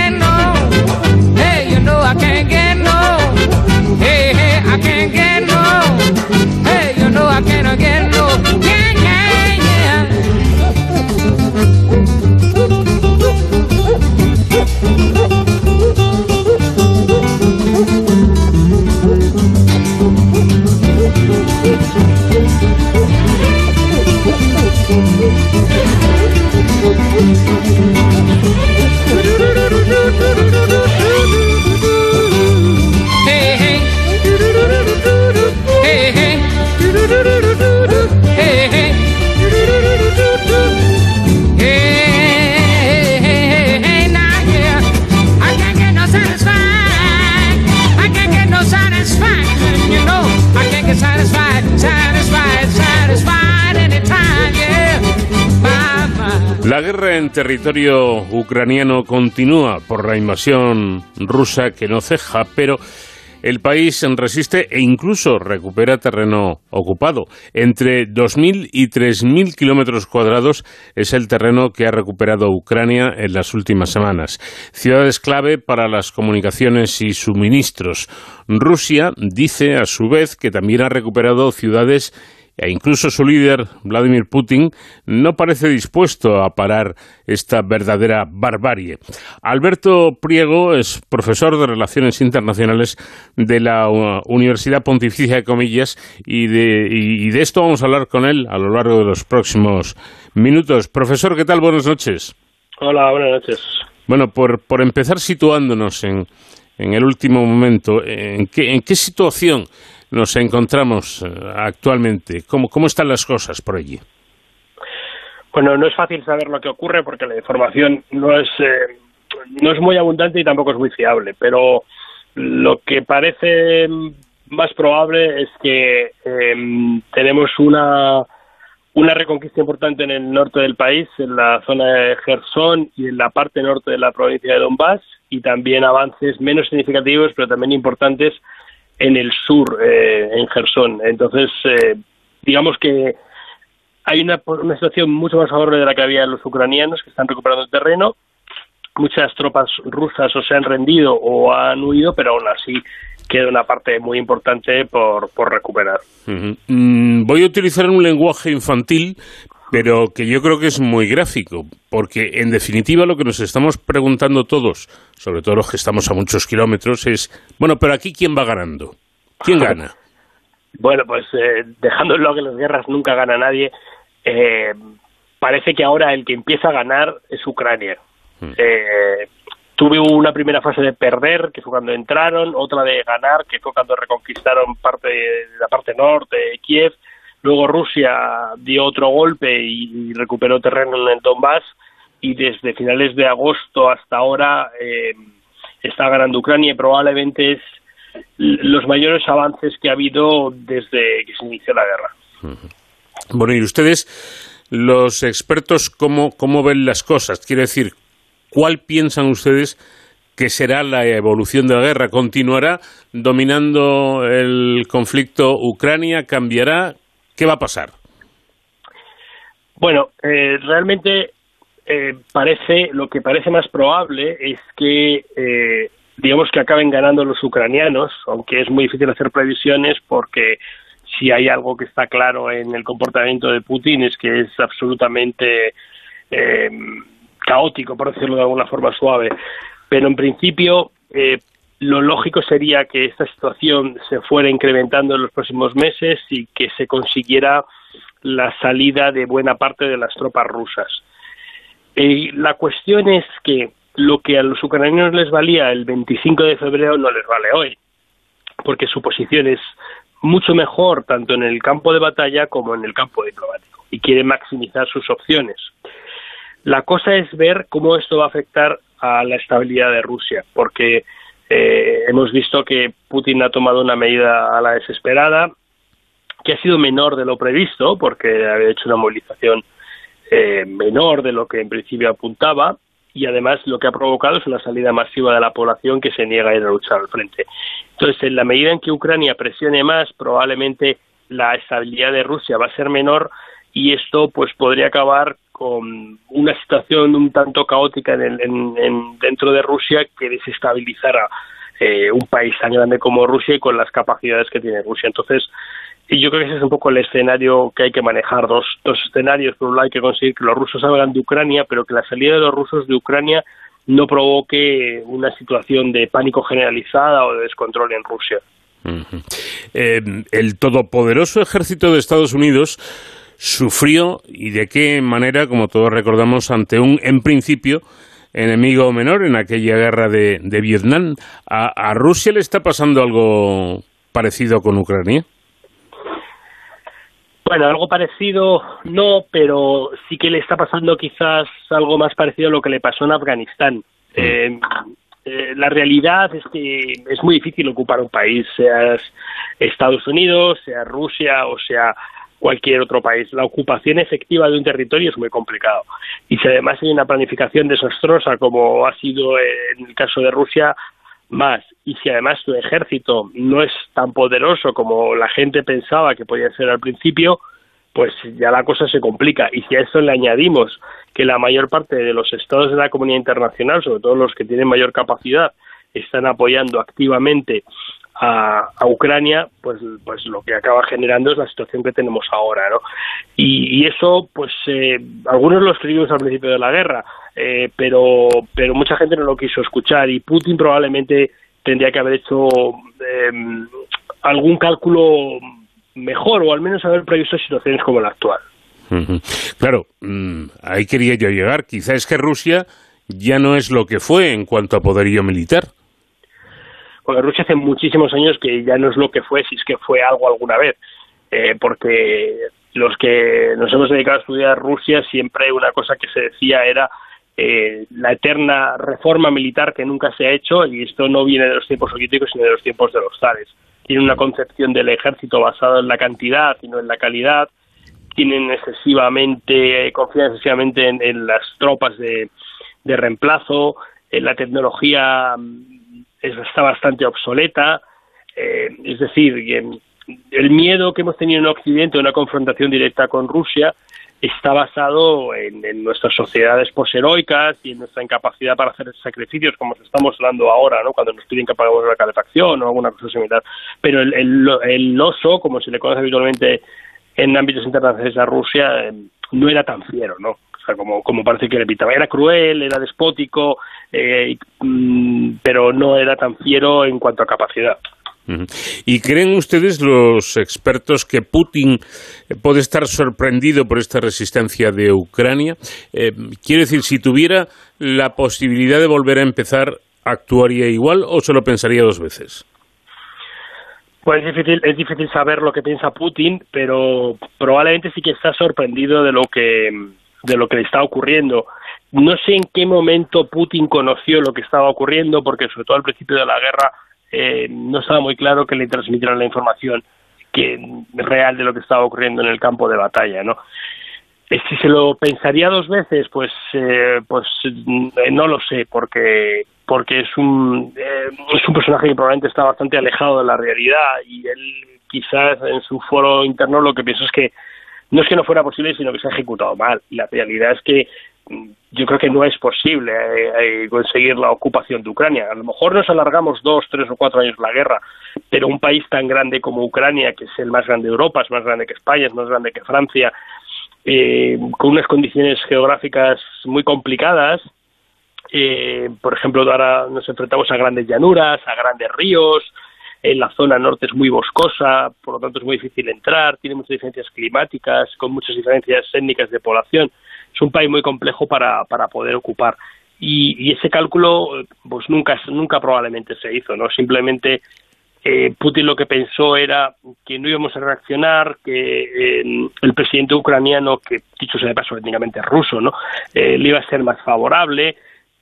La guerra en territorio ucraniano continúa por la invasión rusa que no ceja, pero el país resiste e incluso recupera terreno ocupado. Entre 2.000 y 3.000 kilómetros cuadrados es el terreno que ha recuperado Ucrania en las últimas semanas. Ciudades clave para las comunicaciones y suministros. Rusia dice, a su vez, que también ha recuperado ciudades e incluso su líder, Vladimir Putin, no parece dispuesto a parar esta verdadera barbarie. Alberto Priego es profesor de Relaciones Internacionales de la uh, Universidad Pontificia de Comillas y de, y de esto vamos a hablar con él a lo largo de los próximos minutos. Profesor, ¿qué tal? Buenas noches. Hola, buenas noches. Bueno, por, por empezar situándonos en, en el último momento, ¿en qué, en qué situación nos encontramos eh, actualmente? ¿Cómo, ¿Cómo están las cosas por allí? Bueno, no es fácil saber lo que ocurre porque la información no es, eh, no es muy abundante y tampoco es muy fiable, pero lo que parece más probable es que eh, tenemos una, una reconquista importante en el norte del país, en la zona de Gerson y en la parte norte de la provincia de Donbass, y también avances menos significativos, pero también importantes en el sur, eh, en Gerson. Entonces, eh, digamos que hay una, una situación mucho más favorable de la que había los ucranianos, que están recuperando el terreno. Muchas tropas rusas o se han rendido o han huido, pero aún así queda una parte muy importante por, por recuperar. Mm, voy a utilizar un lenguaje infantil, pero que yo creo que es muy gráfico, porque en definitiva lo que nos estamos preguntando todos, sobre todo los que estamos a muchos kilómetros, es, bueno, pero aquí quién va ganando, quién gana. bueno, pues eh, dejándolo que las guerras nunca gana nadie, eh, parece que ahora el que empieza a ganar es Ucrania. Hmm. Eh, tuve una primera fase de perder, que fue cuando entraron, otra de ganar, que fue cuando reconquistaron parte de la parte norte de Kiev, luego Rusia dio otro golpe y, recuperó terreno en Donbass, y desde finales de agosto hasta ahora eh, está ganando Ucrania y probablemente es los mayores avances que ha habido desde que se inició la guerra. Bueno, y ustedes, los expertos, ¿cómo, cómo ven las cosas? Quiero decir, ¿cuál piensan ustedes que será la evolución de la guerra? ¿Continuará dominando el conflicto Ucrania? ¿Cambiará? ¿Qué va a pasar? Bueno, eh, realmente eh, parece lo que parece más probable es que eh, digamos que acaben ganando los ucranianos, aunque es muy difícil hacer previsiones porque si hay algo que está claro en el comportamiento de Putin es que es absolutamente eh, caótico, por decirlo de alguna forma suave. Pero en principio eh, lo lógico sería que esta situación se fuera incrementando en los próximos meses y que se consiguiera la salida de buena parte de las tropas rusas. Y la cuestión es que lo que a los ucranianos les valía el 25 de febrero no les vale hoy, porque su posición es mucho mejor tanto en el campo de batalla como en el campo diplomático y quieren maximizar sus opciones. La cosa es ver cómo esto va a afectar a la estabilidad de Rusia, porque eh, hemos visto que Putin ha tomado una medida a la desesperada, que ha sido menor de lo previsto, porque había hecho una movilización eh, menor de lo que en principio apuntaba, y además lo que ha provocado es una salida masiva de la población que se niega a ir a luchar al frente. Entonces, en la medida en que Ucrania presione más, probablemente la estabilidad de Rusia va a ser menor y esto pues podría acabar con una situación un tanto caótica en dentro de Rusia que desestabilizara eh, un país tan grande como Rusia y con las capacidades que tiene Rusia. Entonces, y yo creo que ese es un poco el escenario que hay que manejar, dos, dos escenarios. Por un lado hay que conseguir que los rusos salgan de Ucrania, pero que la salida de los rusos de Ucrania no provoque una situación de pánico generalizada o de descontrol en Rusia. Eh, el todopoderoso ejército de Estados Unidos sufrió, y de qué manera, como todos recordamos, ante un, en principio, enemigo menor en aquella guerra de, Vietnam. ¿A Rusia le está pasando algo parecido con Ucrania? Bueno, algo parecido no, pero sí que le está pasando quizás algo más parecido a lo que le pasó en Afganistán. Mm. Eh, eh, la realidad es que es muy difícil ocupar un país, sea Estados Unidos, sea Rusia o sea cualquier otro país. La ocupación efectiva de un territorio es muy complicado. Y si además hay una planificación desastrosa, como ha sido en el caso de Rusia, más. Y si además tu ejército no es tan poderoso como la gente pensaba que podía ser al principio, pues ya la cosa se complica. Y si a eso le añadimos que la mayor parte de los estados de la comunidad internacional, sobre todo los que tienen mayor capacidad, están apoyando activamente a, Ucrania, pues, pues lo que acaba generando es la situación que tenemos ahora, ¿no? Y, eso, pues, eh, algunos lo escribimos al principio de la guerra, eh, pero, pero mucha gente no lo quiso escuchar y Putin probablemente tendría que haber hecho em, algún cálculo mejor o al menos haber previsto situaciones como la actual. Claro, mm, ahí quería yo llegar. Quizá es que Rusia ya no es lo que fue en cuanto a poderío militar. Porque Rusia hace muchísimos años que ya no es lo que fue, si es que fue algo alguna vez. Eh, porque los que nos hemos dedicado a estudiar Rusia siempre una cosa que se decía era eh, la eterna reforma militar que nunca se ha hecho, y esto no viene de los tiempos soviéticos, sino de los tiempos de los zares. Tienen una concepción del ejército basada en la cantidad y no en la calidad, tienen excesivamente, confían excesivamente en, las tropas de, reemplazo, en la tecnología está bastante obsoleta, eh, es decir, el miedo que hemos tenido en Occidente, una confrontación directa con Rusia, está basado en, nuestras sociedades posheroicas y en nuestra incapacidad para hacer sacrificios, como estamos hablando ahora, ¿no? cuando nos piden que paguemos la calefacción o alguna cosa similar. Pero el, el, oso, como se le conoce habitualmente en ámbitos internacionales a Rusia, eh, no era tan fiero, ¿no? Sea, como, como parece que le pitaba. Era cruel, era despótico, eh, mm, pero no era tan fiero en cuanto a capacidad. ¿Y creen ustedes, los expertos, que Putin puede estar sorprendido por esta resistencia de Ucrania? Eh, quiero decir, si tuviera la posibilidad de volver a empezar, ¿actuaría igual o se lo pensaría dos veces? Pues es difícil, es difícil saber lo que piensa Putin, pero probablemente sí que está sorprendido de lo que de lo que le está ocurriendo. no sé en qué momento Putin conoció lo que estaba ocurriendo, porque sobre todo al principio de la guerra eh, no estaba muy claro que le transmitieran la información que real de lo que estaba ocurriendo en el campo de batalla, ¿no? Eh, si se lo pensaría dos veces, pues, eh, pues no lo sé, porque porque es un es un personaje que probablemente está bastante alejado de la realidad y él quizás en su foro interno lo que pienso es que no es que no fuera posible, sino que se ha ejecutado mal. La realidad es que yo creo que no es posible eh, eh, conseguir la ocupación de Ucrania. A lo mejor nos alargamos dos, tres o cuatro años la guerra, pero un país tan grande como Ucrania, que es el más grande de Europa, es más grande que España, es más grande que Francia, eh, con unas condiciones geográficas muy complicadas, por ejemplo, ahora nos enfrentamos a grandes llanuras, a grandes ríos, en la zona norte es muy boscosa, por lo tanto es muy difícil entrar, tiene muchas diferencias climáticas, con muchas diferencias étnicas de población es un país muy complejo para, para poder ocupar. Y, ese cálculo pues nunca, nunca probablemente se hizo, ¿no? Simplemente eh, Putin lo que pensó era que no íbamos a reaccionar, que eh, el presidente ucraniano, que dicho sea de paso étnicamente ruso, ¿no? Eh, le iba a ser más favorable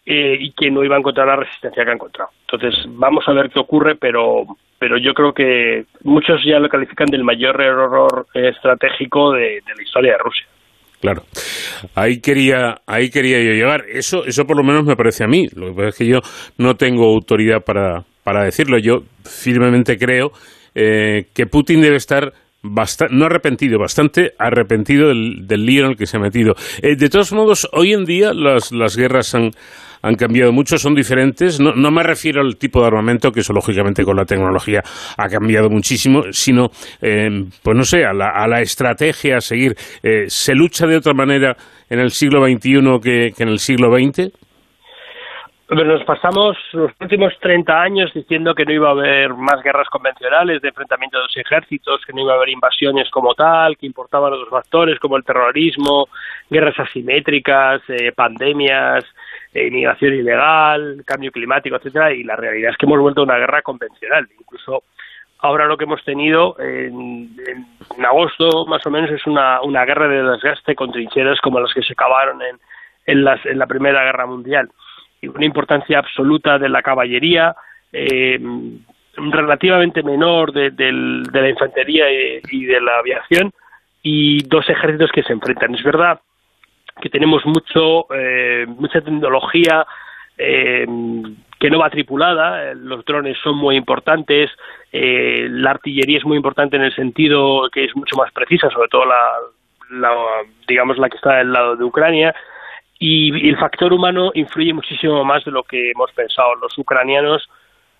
y que no iba a encontrar la resistencia que ha encontrado. Entonces, vamos a ver qué ocurre, pero, pero yo creo que muchos ya lo califican del mayor error estratégico de la historia de Rusia. Claro. Ahí quería, ahí quería yo llegar. Eso, eso por lo menos me parece a mí. Lo que pasa es que yo no tengo autoridad para, para decirlo. Yo firmemente creo eh, que Putin debe estar no arrepentido, bastante arrepentido del, del, lío en el que se ha metido. Eh, de todos modos, hoy en día las, las guerras han, han cambiado mucho, son diferentes. No, no, me refiero al tipo de armamento, que eso lógicamente con la tecnología ha cambiado muchísimo, sino, eh, pues no sé, a la, a la estrategia a seguir. Eh, ¿Se lucha de otra manera en el siglo XXI que, que en el siglo XX? Nos pasamos los últimos 30 años diciendo que no iba a haber más guerras convencionales de enfrentamiento de los ejércitos, que no iba a haber invasiones como tal, que importaban otros factores como el terrorismo, guerras asimétricas, eh, pandemias, eh, inmigración ilegal, cambio climático, etcétera, y la realidad es que hemos vuelto a una guerra convencional. Incluso ahora lo que hemos tenido en, agosto, más o menos, es una, una guerra de desgaste con trincheras como las que se acabaron en, en, la Primera Guerra Mundial. Una importancia absoluta de la caballería, eh, relativamente menor de, de la infantería y de la aviación, y dos ejércitos que se enfrentan. Es verdad que tenemos mucho, eh, mucha tecnología eh, que no va tripulada, los drones son muy importantes, eh, la artillería es muy importante en el sentido que es mucho más precisa, sobre todo la, digamos la que está del lado de Ucrania, y, el factor humano influye muchísimo más de lo que hemos pensado. Los ucranianos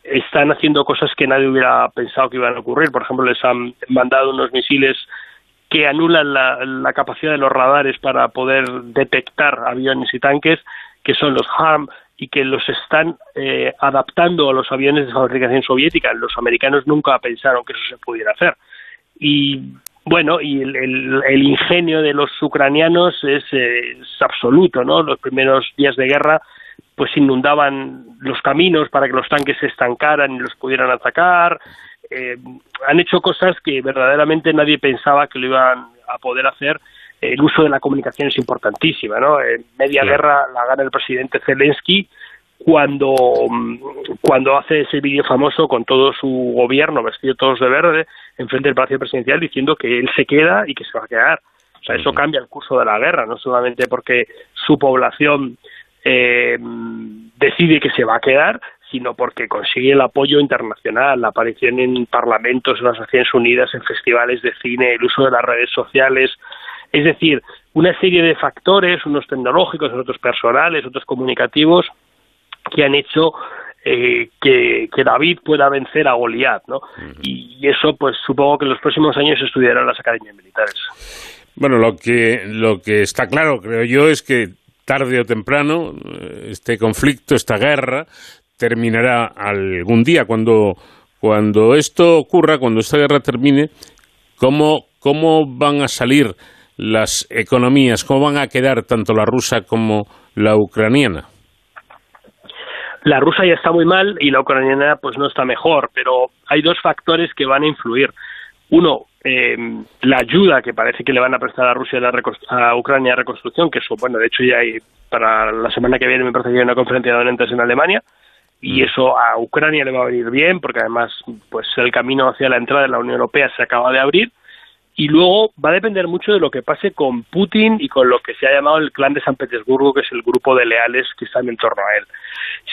están haciendo cosas que nadie hubiera pensado que iban a ocurrir. Por ejemplo, les han mandado unos misiles que anulan la, capacidad de los radares para poder detectar aviones y tanques, que son los HARM, y que los están eh, adaptando a los aviones de fabricación soviética. Los americanos nunca pensaron que eso se pudiera hacer. Y bueno, y el, ingenio de los ucranianos es, es, absoluto, ¿no? Los primeros días de guerra pues inundaban los caminos para que los tanques se estancaran y los pudieran atacar, eh, han hecho cosas que verdaderamente nadie pensaba que lo iban a poder hacer. El uso de la comunicación es importantísima, ¿no? En media guerra la gana el presidente Zelensky cuando, cuando hace ese vídeo famoso con todo su gobierno vestido todos de verde enfrente del Palacio Presidencial diciendo que él se queda y que se va a quedar. O sea, eso cambia el curso de la guerra, no solamente porque su población eh, decide que se va a quedar, sino porque consigue el apoyo internacional, la aparición en parlamentos, en las Naciones Unidas, en festivales de cine, el uso de las redes sociales, es decir, una serie de factores, unos tecnológicos, otros personales, otros comunicativos, que han hecho eh, que, David pueda vencer a Goliat, ¿no? Y eso, pues supongo que en los próximos años estudiarán las academias militares. Bueno, lo que, lo que está claro, creo yo, es que tarde o temprano eh, este conflicto, esta guerra, terminará algún día. Cuando, cuando esto ocurra, cuando esta guerra termine, ¿cómo, ¿cómo van a salir las economías? ¿Cómo van a quedar tanto la rusa como la ucraniana? La rusa ya está muy mal y la ucraniana pues no está mejor, pero hay dos factores que van a influir. Uno, eh, la ayuda que parece que le van a prestar a Rusia a, a Ucrania de reconstrucción, que eso, bueno, de hecho ya hay, para la semana que viene me parece que hay una conferencia de donantes en Alemania, y mm. eso a Ucrania le va a venir bien, porque además pues el camino hacia la entrada de la Unión Europea se acaba de abrir, y luego va a depender mucho de lo que pase con Putin y con lo que se ha llamado el clan de San Petersburgo, que es el grupo de leales que están en torno a él.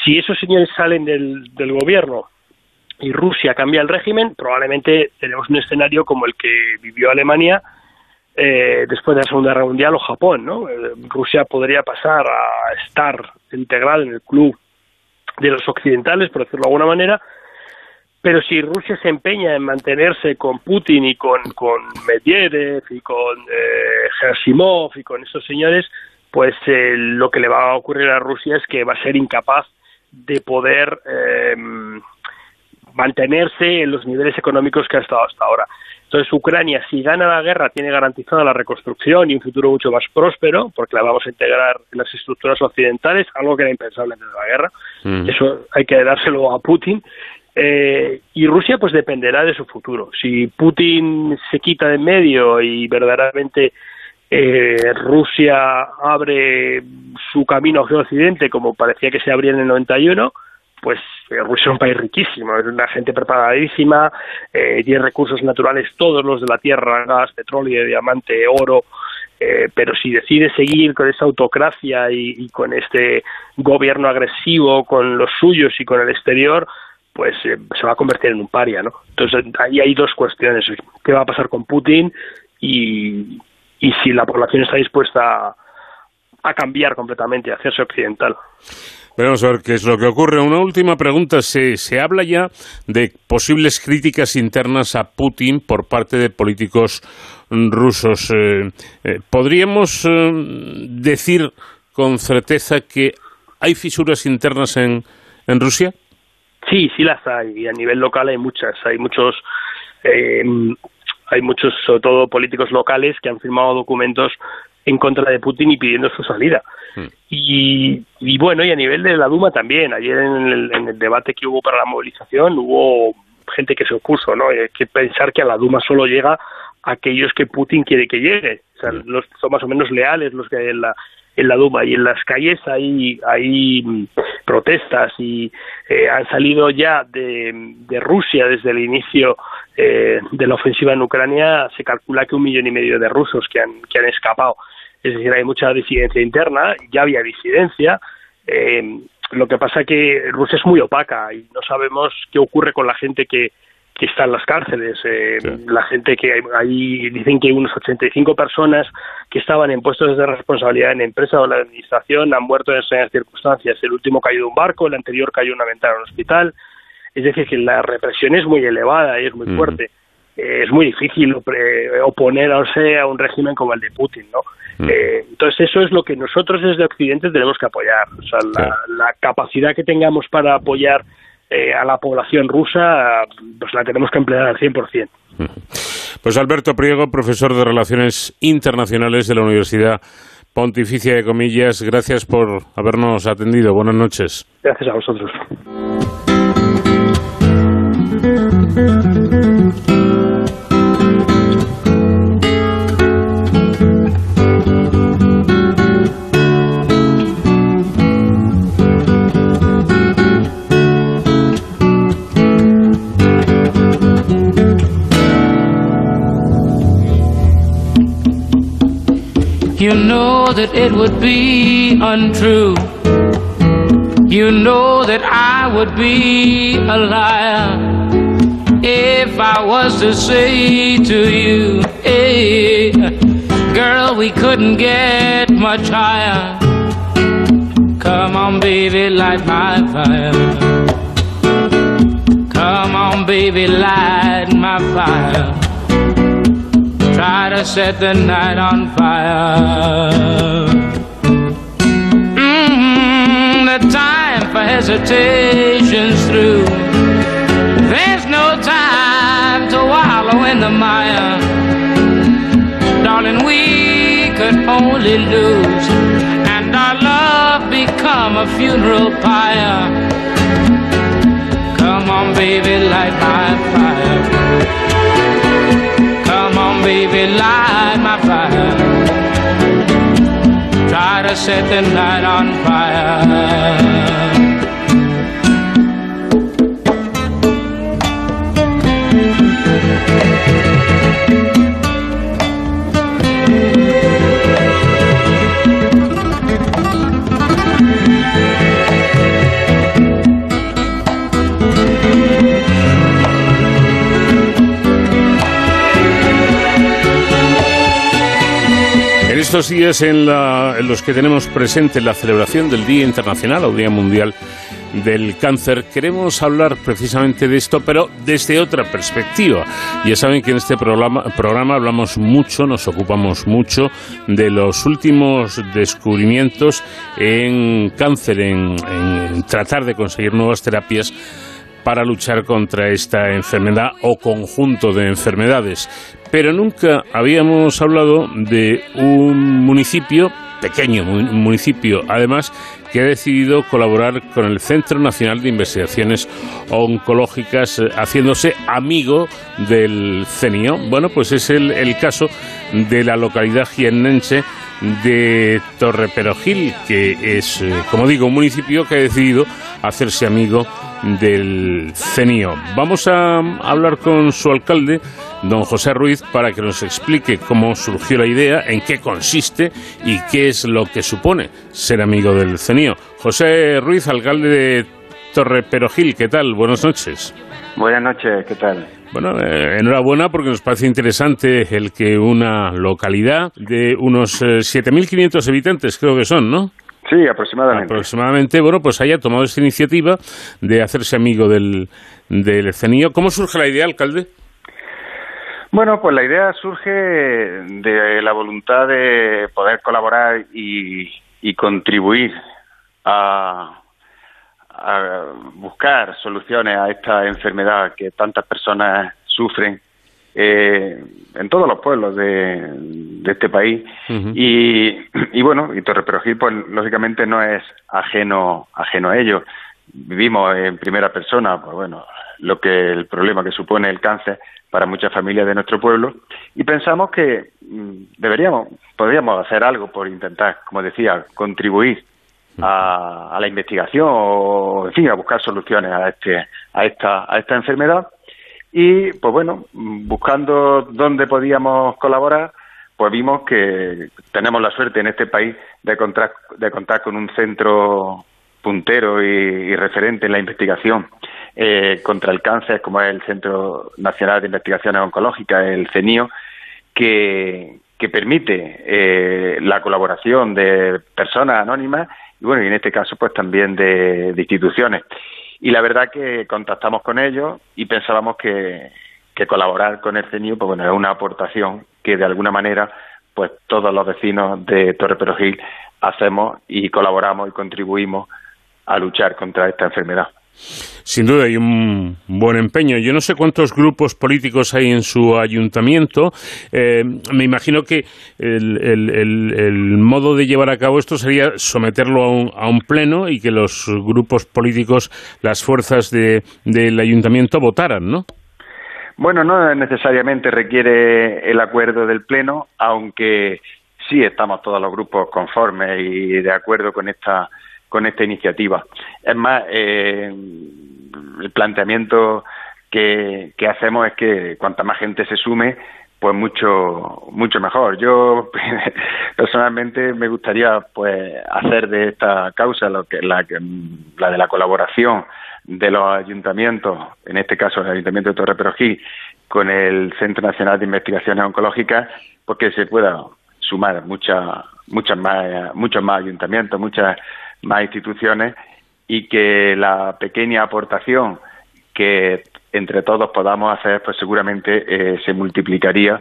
Si esos señores salen del, del gobierno y Rusia cambia el régimen, probablemente tenemos un escenario como el que vivió Alemania eh, después de la Segunda Guerra Mundial o Japón. ¿no? Eh, Rusia podría pasar a estar integrada en el club de los occidentales, por decirlo de alguna manera, pero si Rusia se empeña en mantenerse con Putin y con, Medvedev y con eh, Gersimov y con esos señores, pues eh, lo que le va a ocurrir a Rusia es que va a ser incapaz de poder eh, mantenerse en los niveles económicos que ha estado hasta ahora. Entonces, Ucrania, si gana la guerra, tiene garantizada la reconstrucción y un futuro mucho más próspero, porque la vamos a integrar en las estructuras occidentales, algo que era impensable antes de la guerra. Mm. Eso hay que dárselo a Putin. Eh, y Rusia, pues dependerá de su futuro. Si Putin se quita de en medio y verdaderamente eh, Rusia abre su camino hacia Occidente, como parecía que se abría en el 91, pues eh, Rusia es un país riquísimo, es una gente preparadísima, eh, tiene recursos naturales todos los de la tierra, gas, petróleo, diamante, oro, eh, pero si decide seguir con esa autocracia y, con este gobierno agresivo con los suyos y con el exterior, pues se va a convertir en un paria, ¿no? Entonces ahí hay dos cuestiones, ¿qué va a pasar con Putin y, y si la población está dispuesta a cambiar completamente, a hacerse occidental? Vamos a ver qué es lo que ocurre. Una última pregunta. Se, se habla ya de posibles críticas internas a Putin por parte de políticos rusos. Eh, eh, ¿Podríamos eh, decir con certeza que hay fisuras internas en, en Rusia? Sí, sí las hay. Y a nivel local hay muchas. Hay muchos hay muchos, sobre todo políticos locales, que han firmado documentos en contra de Putin y pidiendo su salida. Hmm. Y, y, bueno, y a nivel de la Duma también. Ayer en el, debate que hubo para la movilización hubo gente que se opuso, ¿no? Hay que pensar que a la Duma solo llega aquellos que Putin quiere que llegue. O sea, hmm. los, son más o menos leales los que hay en la, en la Duma y en las calles hay, hay mm, protestas y eh, han salido ya de, Rusia desde el inicio eh, de la ofensiva en Ucrania se calcula que un millón y medio de rusos que han, que han escapado. Es decir, hay mucha disidencia interna, ya había disidencia. Eh, lo que pasa que Rusia es muy opaca y no sabemos qué ocurre con la gente que, que está en las cárceles. Eh, La gente que hay, dicen que unos 85 personas que estaban en puestos de responsabilidad en empresa o en la administración han muerto en esas circunstancias. El último cayó de un barco, el anterior cayó una ventana en un hospital. Es decir, que la represión es muy elevada y es muy fuerte. Eh, es muy difícil oponerse a un régimen como el de Putin, ¿no? Eh, entonces eso es lo que nosotros desde Occidente tenemos que apoyar, o sea, la, capacidad que tengamos para apoyar eh, a la población rusa, pues la tenemos que emplear al 100%. Pues Alberto Priego, profesor de Relaciones Internacionales de la Universidad Pontificia de Comillas, gracias por habernos atendido. Buenas noches. Gracias a vosotros. You know that it would be untrue. You know that I would be a liar if I was to say to you, hey, girl, we couldn't get much higher. Come on, baby, light my fire. Come on, baby, light my fire try to set the night on fire. Mm-hmm, the time for hesitation's through. There's no time to wallow in the mire. Darling, we could only lose, and our love become a funeral pyre. Come on, baby, light my fire baby, light my fire. Try to set the night on fire. Estos días en, los que tenemos presente la celebración del Día Internacional o Día Mundial del Cáncer, queremos hablar precisamente de esto, pero desde otra perspectiva. Ya saben que en este programa, programa hablamos mucho, nos ocupamos mucho de los últimos descubrimientos en cáncer, en tratar de conseguir nuevas terapias para luchar contra esta enfermedad o conjunto de enfermedades. Pero nunca habíamos hablado de un municipio, pequeño municipio además, que ha decidido colaborar con el Centro Nacional de Investigaciones Oncológicas, eh, haciéndose amigo del CENIO. Bueno, pues es el, el caso de la localidad jiennense de Torreperogil, que es, eh, como digo, un municipio que ha decidido hacerse amigo del CENIO. Vamos a hablar con su alcalde, don José Ruiz, para que nos explique cómo surgió la idea, en qué consiste y qué es lo que supone ser amigo del CENIO. José Ruiz, alcalde de Torreperogil, ¿qué tal? Buenas noches. Buenas noches, ¿qué tal? Bueno, eh, enhorabuena porque nos parece interesante el que una localidad de unos 7.500 eh, habitantes, creo que son, ¿no? Sí, aproximadamente. Aproximadamente, bueno, pues haya tomado esta iniciativa de hacerse amigo del, del CENIO. ¿Cómo surge la idea, alcalde? Bueno, pues la idea surge de la voluntad de poder colaborar y, y contribuir a, a buscar soluciones a esta enfermedad que tantas personas sufren eh, en todos los pueblos de, este país. Y, y, bueno y Torreperogil pues lógicamente no es ajeno ajeno a ello. Vivimos en primera persona pues bueno lo que el problema que supone el cáncer para muchas familias de nuestro pueblo. Y pensamos que mm, deberíamos podríamos hacer algo por intentar como decía contribuir a, la investigación o, en fin, a buscar soluciones a, este, a, esta, a esta enfermedad. Y, pues bueno, buscando dónde podíamos colaborar, pues vimos que tenemos la suerte en este país de contar, de contar con un centro puntero y, referente en la investigación eh, contra el cáncer, como es el Centro Nacional de Investigaciones Oncológicas, el CENIO, que, que permite eh, la colaboración de personas anónimas y bueno, y en este caso pues también de, instituciones. Y la verdad que contactamos con ellos y pensábamos que, que colaborar con el CENIU pues bueno, es una aportación que de alguna manera pues todos los vecinos de Torre Perojil hacemos y colaboramos y contribuimos a luchar contra esta enfermedad. Sin duda hay un buen empeño. Yo no sé cuántos grupos políticos hay en su ayuntamiento. Eh, me imagino que el, modo de llevar a cabo esto sería someterlo a un, pleno y que los grupos políticos, las fuerzas del ayuntamiento votaran, ¿no? Bueno, no necesariamente requiere el acuerdo del pleno, aunque sí estamos todos los grupos conformes y de acuerdo con esta con esta iniciativa. Es más, eh, el planteamiento que, hacemos es que cuanta más gente se sume, pues mucho mucho mejor. Yo personalmente me gustaría pues hacer de esta causa lo que la, la de la colaboración de los ayuntamientos, en este caso el Ayuntamiento de Torre Perogí, con el Centro Nacional de Investigaciones Oncológicas, porque se pueda sumar muchas muchas más muchos más ayuntamientos, muchas más instituciones y que la pequeña aportación que entre todos podamos hacer, pues seguramente eh, se multiplicaría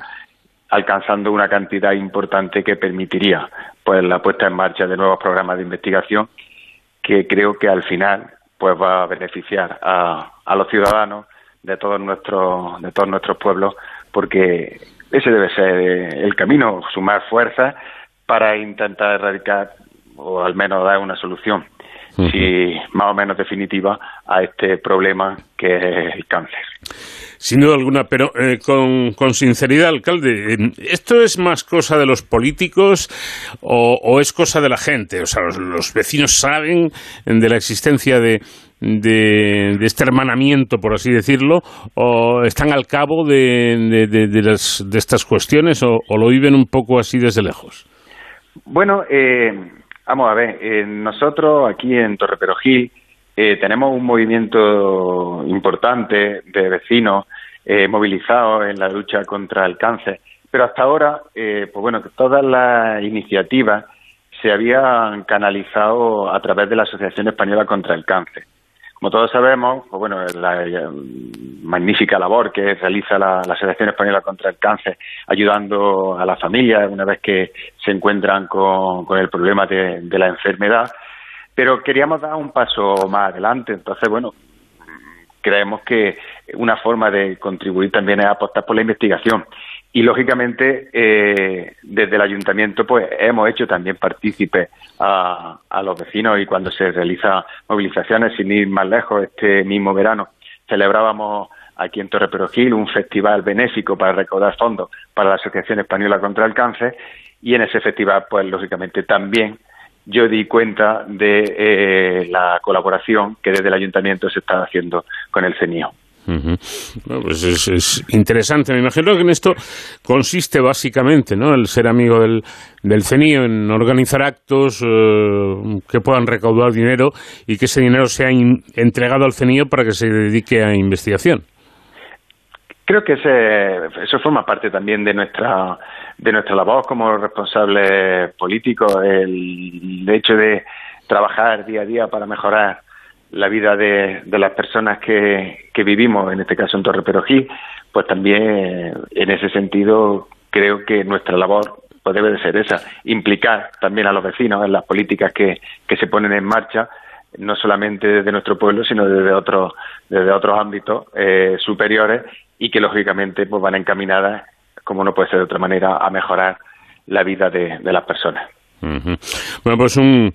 alcanzando una cantidad importante que permitiría pues la puesta en marcha de nuevos programas de investigación que creo que al final pues va a beneficiar a, a los ciudadanos de todos nuestros de todos nuestros pueblos porque ese debe ser el camino sumar fuerzas para intentar erradicar o al menos dar una solución si más o menos definitiva a este problema que es el cáncer. Sin duda alguna, pero eh, con, sinceridad, alcalde, ¿esto es más cosa de los políticos o, es cosa de la gente? O sea, los, vecinos saben de la existencia de, de, este hermanamiento, por así decirlo, o están al cabo de, de, estas cuestiones o, lo viven un poco así desde lejos? Bueno, eh, vamos a ver, eh, nosotros aquí en Torreperogil eh, tenemos un movimiento importante de vecinos eh, movilizados en la lucha contra el cáncer, pero hasta ahora, eh, pues bueno, todas las iniciativas se habían canalizado a través de la Asociación Española contra el Cáncer. Como todos sabemos, pues bueno, la, magnífica labor que realiza la, Asociación Española contra el Cáncer, ayudando a las familias una vez que se encuentran con, el problema de la enfermedad, pero queríamos dar un paso más adelante. Entonces, bueno, creemos que una forma de contribuir también es apostar por la investigación. Y lógicamente, eh, desde el ayuntamiento, pues hemos hecho también partícipes a, los vecinos y cuando se realizan movilizaciones, sin ir más lejos, este mismo verano celebrábamos aquí en Torre Perogil un festival benéfico para recaudar fondos para la Asociación Española contra el Cáncer y en ese festival, pues lógicamente también yo di cuenta de eh, la colaboración que desde el ayuntamiento se está haciendo con el CENIO. Pues es, interesante. Me imagino que en esto consiste básicamente, ¿no? El ser amigo del, del CENIO en organizar actos eh, que puedan recaudar dinero y que ese dinero sea entregado al CENIO para que se dedique a investigación. Creo que ese, eso forma parte también de nuestra de nuestra labor como responsables políticos, el hecho de trabajar día a día para mejorar la vida de, de las personas que, que, vivimos, en este caso en Torre Perogí, pues también en ese sentido creo que nuestra labor pues debe de ser esa, implicar también a los vecinos en las políticas que, que se ponen en marcha no solamente desde nuestro pueblo, sino desde otros, desde otros ámbitos eh, superiores y que lógicamente pues van encaminadas, como no puede ser de otra manera, a mejorar la vida de, las personas. Bueno, pues un,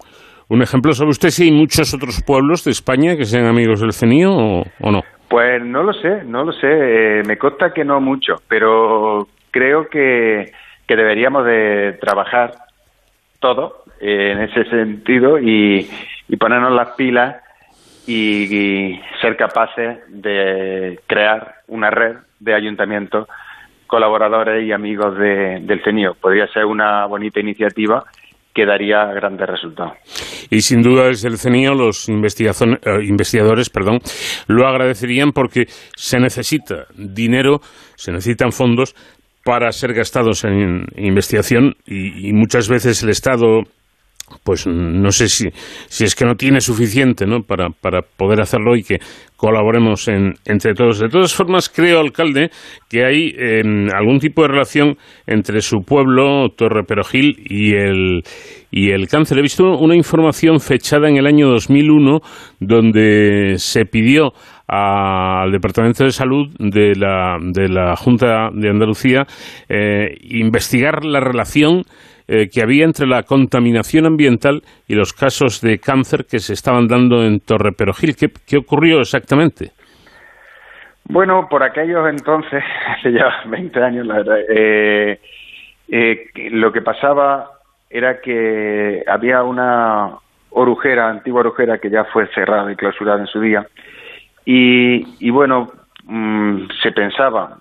un ejemplo. ¿Sabe usted si hay muchos otros pueblos de España que sean amigos del CENIO o, no? Pues no lo sé, no lo sé. Eh, me consta que no mucho, pero creo que, que deberíamos de trabajar todo eh, en ese sentido y, y ponernos las pilas y, ser capaces de crear una red de ayuntamientos colaboradores y amigos del CENIO. Podría ser una bonita iniciativa que daría grandes resultados. Y sin duda desde el CENIO los eh, investigadores perdón, lo agradecerían porque se necesita dinero, se necesitan fondos para ser gastados en investigación y muchas veces el Estado pues no sé si, si es que no tiene suficiente ¿no? Para, para poder hacerlo y que colaboremos en, entre todos. De todas formas, creo, alcalde, que hay em, algún tipo de relación entre su pueblo, Torre Perogil, y el, y el cáncer. He visto una información fechada en el año 2001 donde se pidió al Departamento de Salud de la, de la Junta de Andalucía eh, investigar la relación eh, que había entre la contaminación ambiental y los casos de cáncer que se estaban dando en Torre Perogil. ¿Qué, qué ocurrió exactamente? Bueno, por aquellos entonces, hace ya 20 años, la verdad, eh, eh, lo que pasaba era que había una orujera, antigua orujera, que ya fue cerrada y clausurada en su día, y, bueno, mm, se pensaba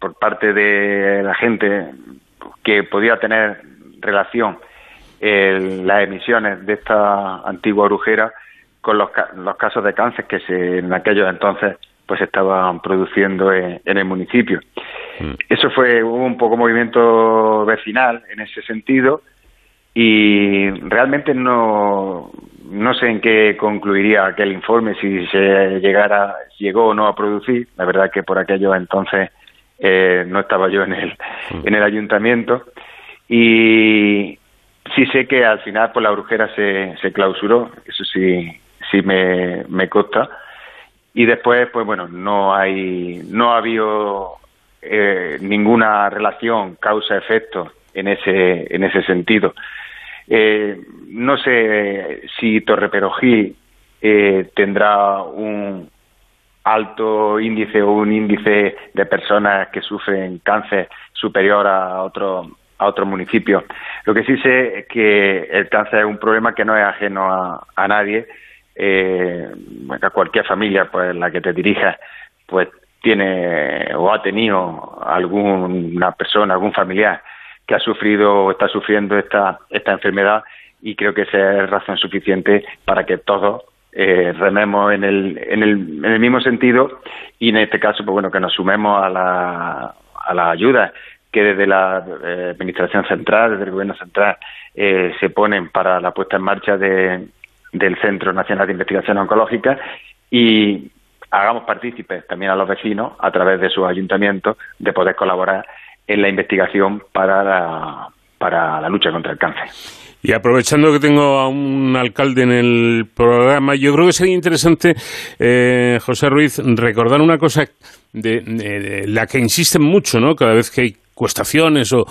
por parte de la gente que podía tener relación las emisiones de esta antigua orujera con los, los casos de cáncer que se, en aquellos entonces pues estaban produciendo en, el municipio. Mm. Eso fue un poco movimiento vecinal en ese sentido y realmente no, no sé en qué concluiría aquel informe si se llegara llegó o no a producir. La verdad que por aquellos entonces eh, no estaba yo en el, mm. en el ayuntamiento y sí sé que al final pues la brujera se, se clausuró, eso sí, sí me, me consta. Y después, pues bueno, no hay, no ha habido eh, ninguna relación causa-efecto en ese, en ese sentido. Eh, no sé si Torreperogil eh, tendrá un alto índice o un índice de personas que sufren cáncer superior a otro a otro municipio. Lo que sí sé es que el cáncer es un problema que no es ajeno a, nadie, eh, a cualquier familia pues la que te dirijas, pues tiene o ha tenido alguna persona, algún familiar que ha sufrido o está sufriendo esta, esta enfermedad y creo que esa es razón suficiente para que todos eh, rememos en el, en, el, en el mismo sentido y en este caso, pues bueno, que nos sumemos a la, a la ayuda que desde la eh, Administración Central, desde el Gobierno Central, eh, se ponen para la puesta en marcha de, del Centro Nacional de Investigación Oncológica y hagamos partícipes también a los vecinos a través de sus ayuntamientos de poder colaborar en la investigación para la, para la lucha contra el cáncer. Y aprovechando que tengo a un alcalde en el programa, yo creo que sería interesante, eh, José Ruiz, recordar una cosa de, la que insisten mucho, ¿no? Cada vez que hay cuestaciones o,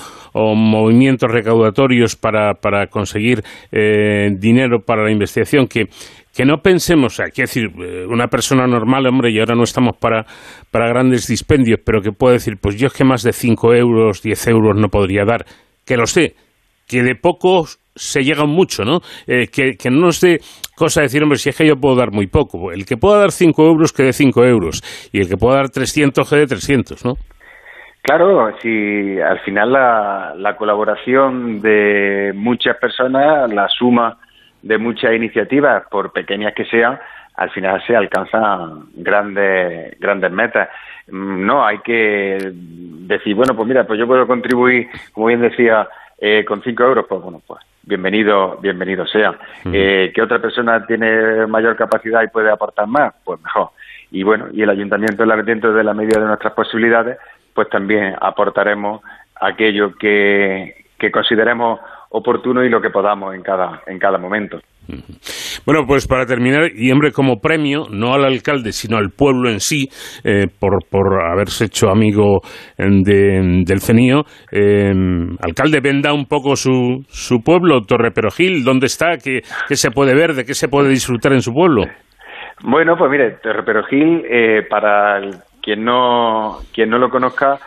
movimientos recaudatorios para, para conseguir eh, dinero para la investigación, que, que no pensemos, sea, quiero decir, eh, una persona normal, hombre, y ahora no estamos para, para grandes dispendios, pero que puede decir, pues yo es que más de 5 euros, 10 euros no podría dar, que lo sé, que de pocos se llega mucho, ¿no? Eh, que, que, no nos dé cosa de decir, hombre, si es que yo puedo dar muy poco. El que pueda dar 5 euros, que dé 5 euros. Y el que pueda dar 300, que dé 300, ¿no? Claro, si al final la, la colaboración de muchas personas, la suma de muchas iniciativas, por pequeñas que sean, al final se alcanzan grandes, grandes metas. Mm, no, hay que decir, bueno, pues mira, pues yo puedo contribuir, como bien decía, eh, con 5 euros, pues bueno, pues bienvenido, bienvenido sea. eh, que otra persona tiene mayor capacidad y puede aportar más, pues mejor. Y bueno, y el ayuntamiento, dentro de la medida de nuestras posibilidades, pues también aportaremos aquello que, que consideremos oportuno y lo que podamos en cada, en cada momento. Bueno, pues para terminar, y hombre, como premio, no al alcalde, sino al pueblo en sí, eh, por, por haberse hecho amigo del CENIO, eh, alcalde, venda un poco su, su pueblo, Torre Perojil, ¿dónde está? ¿Qué, ¿Qué, se puede ver? ¿De qué se puede disfrutar en su pueblo? Bueno, pues mire, Torre Perojil, eh, para quien, no, quien no lo conozca,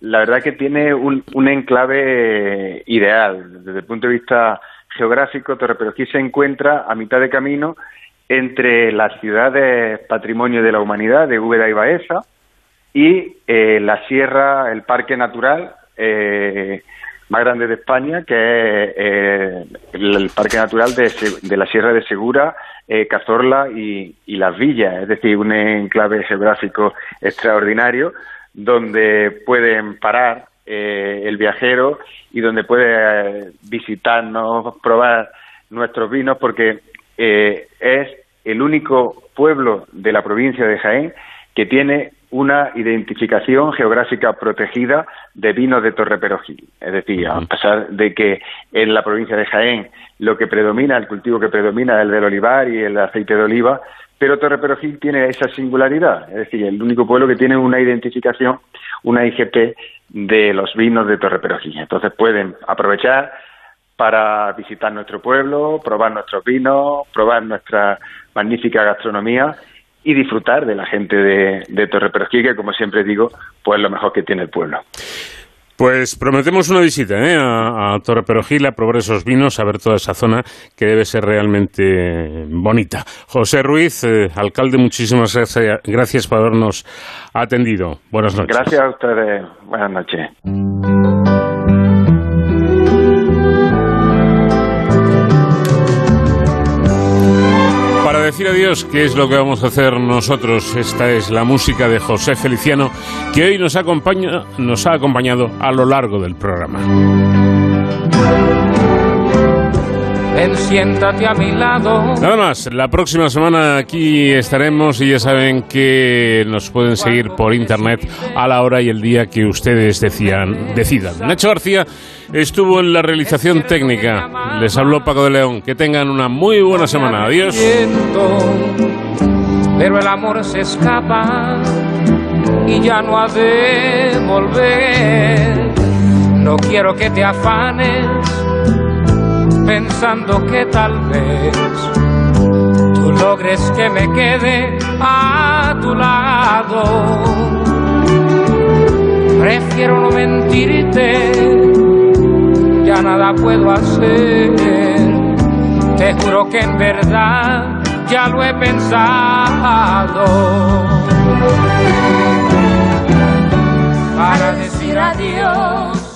la verdad que tiene un, un enclave ideal. Desde el punto de vista geográfico, Torreperogil se encuentra a mitad de camino entre las ciudades patrimonio de la humanidad de Úbeda y Baeza y eh, la sierra, el parque natural eh, más grande de España, que es eh, el, parque natural de, la sierra de Segura, Cazorla y, y Las Villas, es decir, un enclave geográfico extraordinario donde pueden parar eh, el viajero y donde puede visitarnos, probar nuestros vinos, porque eh, es el único pueblo de la provincia de Jaén que tiene una identificación geográfica protegida de vinos de Torre Perojil. Es decir, a pesar de que en la provincia de Jaén lo que predomina, el cultivo que predomina es el del olivar y el aceite de oliva, pero Torre Perojil tiene esa singularidad, es decir, el único pueblo que tiene una identificación, una IGP de los vinos de Torre Perojil. Entonces pueden aprovechar para visitar nuestro pueblo, probar nuestros vinos, probar nuestra magnífica gastronomía y disfrutar de la gente de, de Torre Perojil, que como siempre digo, pues lo mejor que tiene el pueblo. Pues prometemos una visita ¿eh? a, Torre Perojil, a probar esos vinos, a ver toda esa zona que debe ser realmente bonita. José Ruiz, eh, alcalde, muchísimas gracias por habernos atendido. Buenas noches. Gracias a ustedes. Buenas noches. Decir adiós, ¿qué es lo que vamos a hacer nosotros? Esta es la música de José Feliciano, que hoy nos, acompaña, nos ha acompañado a lo largo del programa. Ven, siéntate a mi lado. Nada más, la próxima semana aquí estaremos y ya saben que nos pueden seguir por internet a la hora y el día que ustedes decían, decidan. Nacho García estuvo en la realización técnica. Les habló Paco de León. Que tengan una muy buena semana. Adiós. Pero el amor se escapa y ya no ha de volver. No quiero que te afanes pensando que tal vez tú logres que me quede a tu lado. Prefiero no mentirte, nada puedo hacer. Te juro que en verdad ya lo he pensado. Para decir adiós.